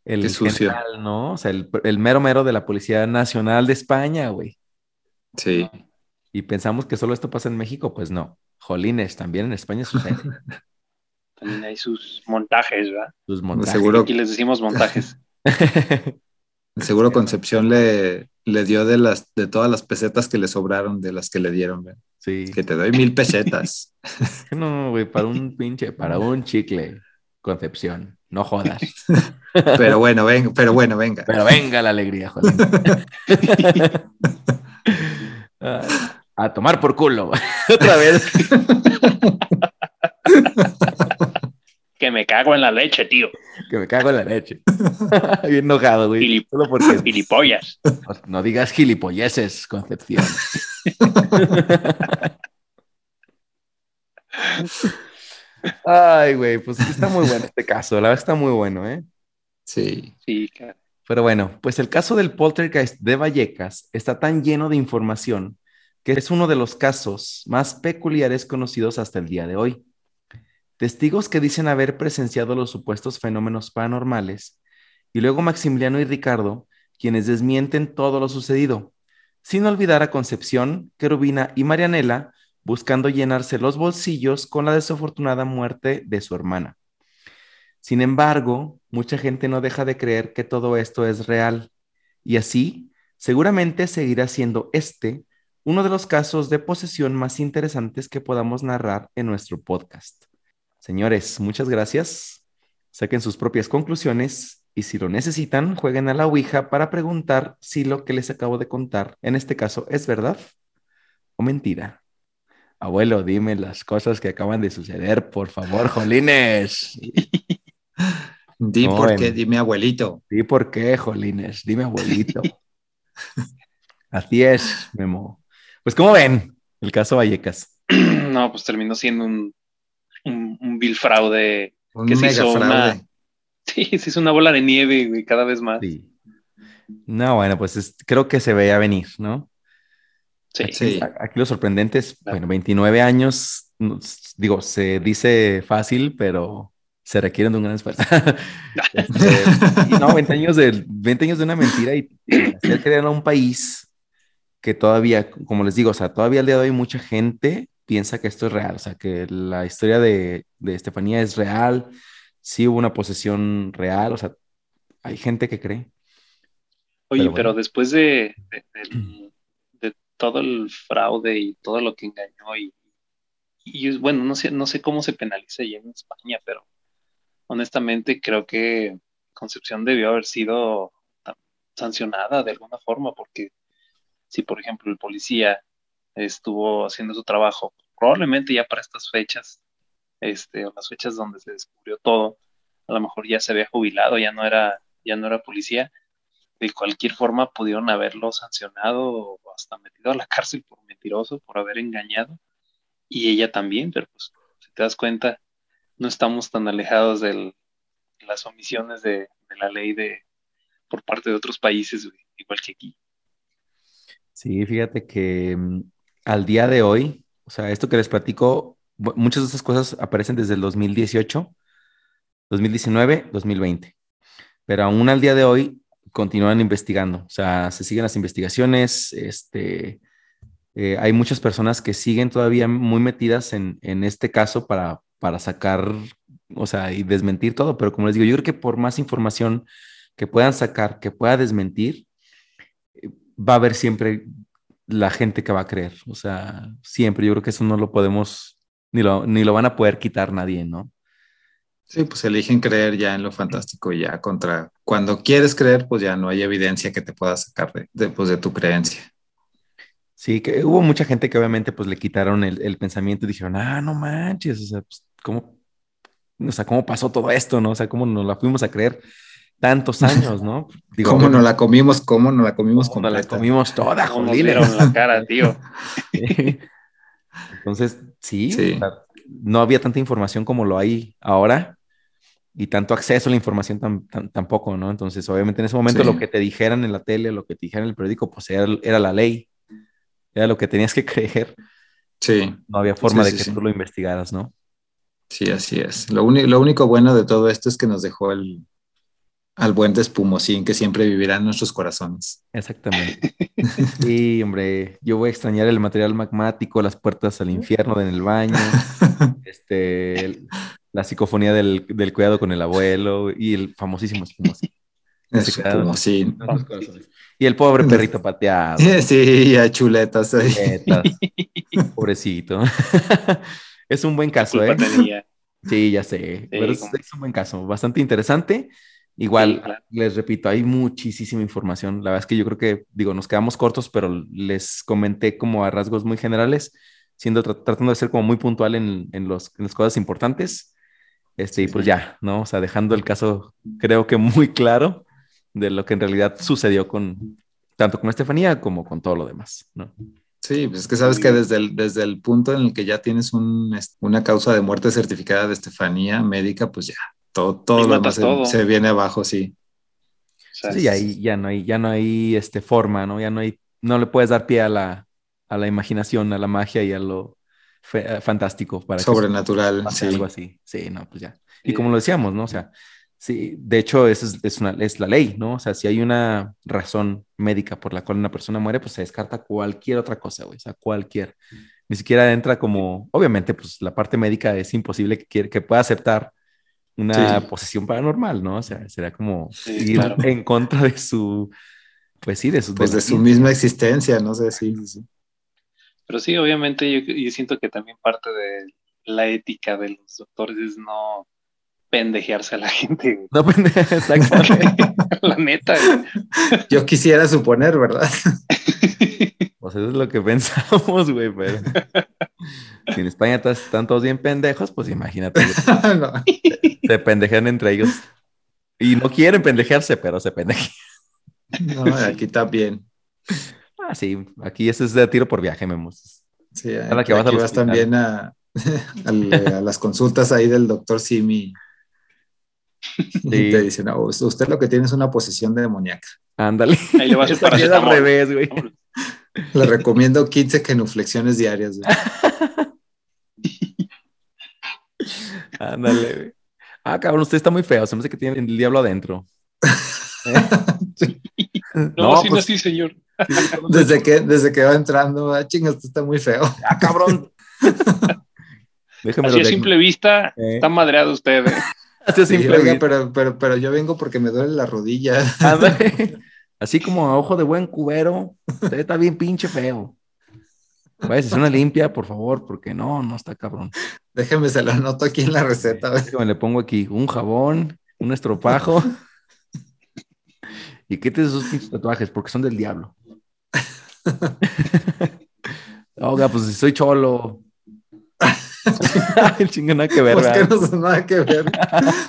el general, ¿no? O sea, el, el mero mero de la Policía Nacional de España, güey. Sí. Y pensamos que solo esto pasa en México, pues no. Jolines, también en España sucede. También hay sus montajes, ¿verdad? Sus montajes. Seguro. Aquí les decimos montajes. Seguro Concepción le, le dio de las de todas las pesetas que le sobraron de las que le dieron. güey. sí. Que te doy mil pesetas. No, güey, para un pinche, para un chicle, Concepción. No jodas. Pero bueno, venga, pero bueno, venga. Pero venga la alegría, joder. A tomar por culo. Otra vez. Que me cago en la leche, tío. Que me cago en la leche. Bien enojado, güey. Solo porque Gilipollas. no digas gilipolleces, Concepción. Ay, güey, pues está muy bueno este caso. La verdad está muy bueno, ¿eh? Sí. Sí, claro. Pero bueno, pues el caso del poltergeist de Vallecas está tan lleno de información que es uno de los casos más peculiares conocidos hasta el día de hoy. Testigos que dicen haber presenciado los supuestos fenómenos paranormales y luego Maximiliano y Ricardo, quienes desmienten todo lo sucedido, sin olvidar a Concepción, Querubina y Marianela buscando llenarse los bolsillos con la desafortunada muerte de su hermana. Sin embargo, mucha gente no deja de creer que todo esto es real y así seguramente seguirá siendo este uno de los casos de posesión más interesantes que podamos narrar en nuestro podcast. Señores, muchas gracias. Saquen sus propias conclusiones y si lo necesitan, jueguen a la Ouija para preguntar si lo que les acabo de contar en este caso es verdad o mentira. Abuelo, dime las cosas que acaban de suceder, por favor, Jolines. Di No, por en- qué, dime abuelito. Sí, ¿por qué, Jolines? Dime, abuelito. Así es, Memo. Pues, ¿cómo ven el caso Vallecas? No, pues terminó siendo un, un, un vil fraude Un que se hizo fraude. una, sí, se hizo una bola de nieve, güey, cada vez más. Sí. No, bueno, pues es- creo que se veía venir, ¿no? Sí. Sí. A- Aquí lo sorprendente es, bueno, 29 años, digo, se dice fácil, pero se requieren de un gran esfuerzo. Este, y no, 20 años, de, 20 años de una mentira y, y hacer creer a un país que todavía, como les digo, o sea, todavía al día de hoy mucha gente piensa que esto es real, o sea, que la historia de, de Estefanía es real, sí hubo una posesión real, o sea, hay gente que cree. Oye, Pero después de, de- todo el fraude y todo lo que engañó y, y bueno, no sé, no sé cómo se penaliza allá en España, pero honestamente creo que Concepción debió haber sido sancionada de alguna forma, porque si por ejemplo el policía estuvo haciendo su trabajo, probablemente ya para estas fechas, este, o las fechas donde se descubrió todo, a lo mejor ya se había jubilado, ya no era, ya no era policía de cualquier forma pudieron haberlo sancionado o hasta metido a la cárcel por mentiroso, por haber engañado. Y ella también, pero pues si te das cuenta, no estamos tan alejados del- de las omisiones de, de la ley de por parte de otros países, igual que aquí. Sí, fíjate que mm, al día de hoy, o sea, esto que les platico, muchas de estas cosas aparecen desde el 2018, 2019, 2020, pero aún al día de hoy continúan investigando, o sea, se siguen las investigaciones, este, eh, hay muchas personas que siguen todavía muy metidas en, en este caso para, para sacar, o sea, y desmentir todo, pero como les digo, yo creo que por más información que puedan sacar, que pueda desmentir, va a haber siempre la gente que va a creer, o sea, siempre, yo creo que eso no lo podemos, ni lo, ni lo van a poder quitar nadie, ¿no? Sí, pues eligen creer ya en lo fantástico y ya contra cuando quieres creer, pues ya no hay evidencia que te pueda sacar de, de, pues, de tu creencia. Sí, que hubo mucha gente que obviamente pues le quitaron el, el pensamiento y dijeron, ah, no manches, o sea, pues, ¿cómo, o sea, ¿cómo pasó todo esto, no? O sea, ¿cómo nos la fuimos a creer tantos años, no? Digo, ¿Cómo nos la comimos? ¿Cómo nos la comimos ¿cómo nos la completa? comimos toda, ¿Cómo nos la cara, tío? Sí. Entonces, sí, Sí. o sea, no había tanta información como lo hay ahora y tanto acceso a la información tam- tam- tampoco, ¿no? Entonces, obviamente en ese momento Sí. lo que te dijeran en la tele, lo que te dijeran en el periódico, pues era, era la ley, era lo que tenías que creer, Sí, no había forma Sí, de sí, que sí. tú lo investigaras, ¿no? sí, así es. Lo único bueno de todo esto es que nos dejó el, al buen despumosín que siempre vivirá en nuestros corazones. Exactamente. Sí, hombre, yo voy a extrañar el material magmático, las puertas al infierno en el baño, este, el- la psicofonía del, del cuidado con el abuelo y el famosísimo espumosín. Espumosín. Y el pobre perrito pateado. Sí, a chuletas. ahí. Netas. Pobrecito. es un buen caso, ¿eh? tenía. Sí, ya sé. pero es, es un buen caso, bastante interesante. Igual, Sí, les repito, hay muchísima información. La verdad es que yo creo que, digo, nos quedamos cortos, pero les comenté como a rasgos muy generales, siendo tra- tratando de ser como muy puntual en, en los, en las cosas importantes. Este, y pues ya, ¿no? O sea, dejando el caso, creo que muy claro de lo que en realidad sucedió con tanto con Estefanía como con todo lo demás, ¿no? Sí, pues es que sabes que desde el, desde el punto en el que ya tienes un, una causa de muerte certificada de Estefanía médica, pues ya, todo, todo lo demás se- todo. Se, viene abajo, sí. O sea, Sí, ahí ya no hay, ya no hay este forma, ¿no? Ya no hay, no le puedes dar pie a la, a la imaginación, a la magia y a lo fe- fantástico para que Sobrenatural, pase sí. algo así. Sí, no, pues ya. Y Sí. como lo decíamos, ¿no? O sea, sí, de hecho, esa es, es una, es la ley, ¿no? O sea, si hay una razón médica por la cual una persona muere, pues se descarta cualquier otra cosa, güey, o sea, cualquier. Ni siquiera entra como, obviamente, pues la parte médica es imposible que, que pueda aceptar una Sí. posesión paranormal, ¿no? O sea, sería como Sí, ir claro. en contra de su, pues sí, de su, Pues de su misma existencia, no sé, sí, sí, sí. Pero sí, obviamente yo, yo siento que también parte de la ética de los doctores es no pendejearse a la gente. güey. No, pendeja, exactamente. la neta. güey. Yo quisiera suponer, ¿verdad? Pues eso es lo que pensamos, güey, pero si en España todos- están todos bien pendejos, pues imagínate, No. se pendejean entre ellos. Y no quieren pendejearse, pero se pendejean. No, aquí también. Ah, sí, aquí eso es de tiro por viaje, Memos. Sí, A la aquí, que vas aquí vas hospital. también a, al- a las consultas ahí del doctor Simi. Y te dicen, no, usted lo que tiene es una posesión demoníaca. Ándale. Ahí le vas a al revés, güey. Le recomiendo 15 genuflexiones diarias. Ándale, güey. Ah, cabrón, usted está muy feo. Se me hace que tiene el diablo adentro. ¿Eh? No, sí, no, pues, sí, señor. Desde que, desde que va entrando, ah, chinga, usted está muy feo. Ah, cabrón. Déjame Así a simple vista, Eh. está madreado usted. ¿eh? Así a Sí, simple oiga, vista. pero, pero, pero yo vengo porque me duele la rodilla. Ándale. Así como a ojo de buen cubero, usted está bien pinche feo. Vaya hacer una limpia, por favor, porque no, no está cabrón. Déjeme, se lo anoto aquí en la receta. Déjame, le pongo aquí un jabón, un estropajo. Y quítese esos pinches tatuajes, porque son del diablo. Oiga, pues si soy cholo. Ay, chinga, nada que ver, Pues que no nada que ver.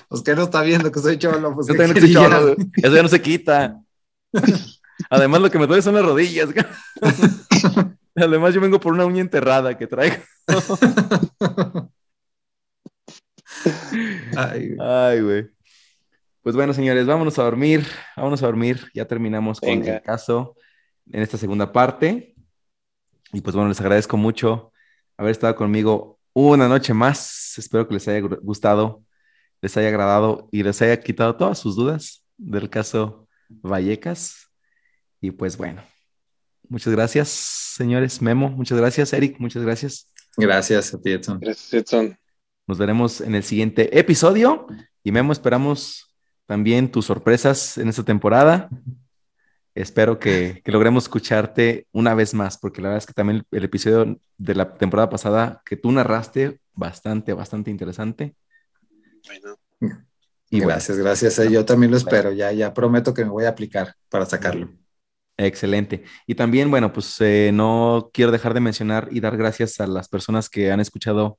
Pues que no está viendo que soy cholo. Pues Yo ¿qué también soy cholo. Eso ya no se quita. Además, lo que me duele son las rodillas. Además, yo vengo por una uña enterrada que traigo. Ay, güey. Ay, güey. Pues bueno, señores, vámonos a dormir. Vámonos a dormir. Ya terminamos con Venga. el caso en esta segunda parte. Y pues bueno, les agradezco mucho haber estado conmigo una noche más. Espero que les haya gu- gustado, les haya agradado y les haya quitado todas sus dudas del caso Vallecas. Y pues bueno, muchas gracias, señores. Memo, muchas gracias. Eric, muchas gracias. Gracias a ti, Edson. Gracias, Edson. Nos veremos en el siguiente episodio. Y Memo, esperamos también tus sorpresas en esta temporada. Espero que, que logremos escucharte una vez más, porque la verdad es que también el, el episodio de la temporada pasada que tú narraste, bastante, bastante interesante. Bueno, Y bueno, gracias, gracias. eh, Yo también lo espero. Ya, ya prometo que me voy a aplicar para sacarlo. Excelente. Y también, bueno, pues eh, no quiero dejar de mencionar y dar gracias a las personas que han escuchado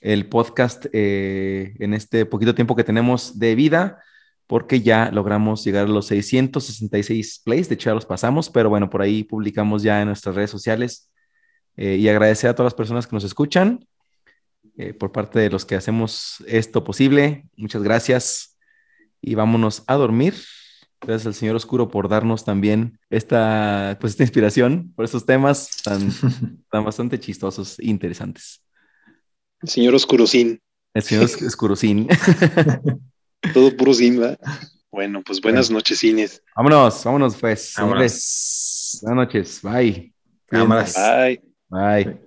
el podcast eh, en este poquito tiempo que tenemos de vida, porque ya logramos llegar a los 666 plays, de hecho ya los pasamos, pero bueno, por ahí publicamos ya en nuestras redes sociales eh, y agradecer a todas las personas que nos escuchan eh, por parte de los que hacemos esto posible. Muchas gracias y vámonos a dormir. Gracias al señor Oscuro por darnos también esta, pues, esta inspiración por estos temas tan, tan bastante chistosos e interesantes. señor Oscurocín, El señor Oscurocín. todo puro Simba. Bueno, pues buenas noches, cines. vámonos, vámonos pues. Vámonos. Buenas noches. Bye. Cámaras. Bye. Bye.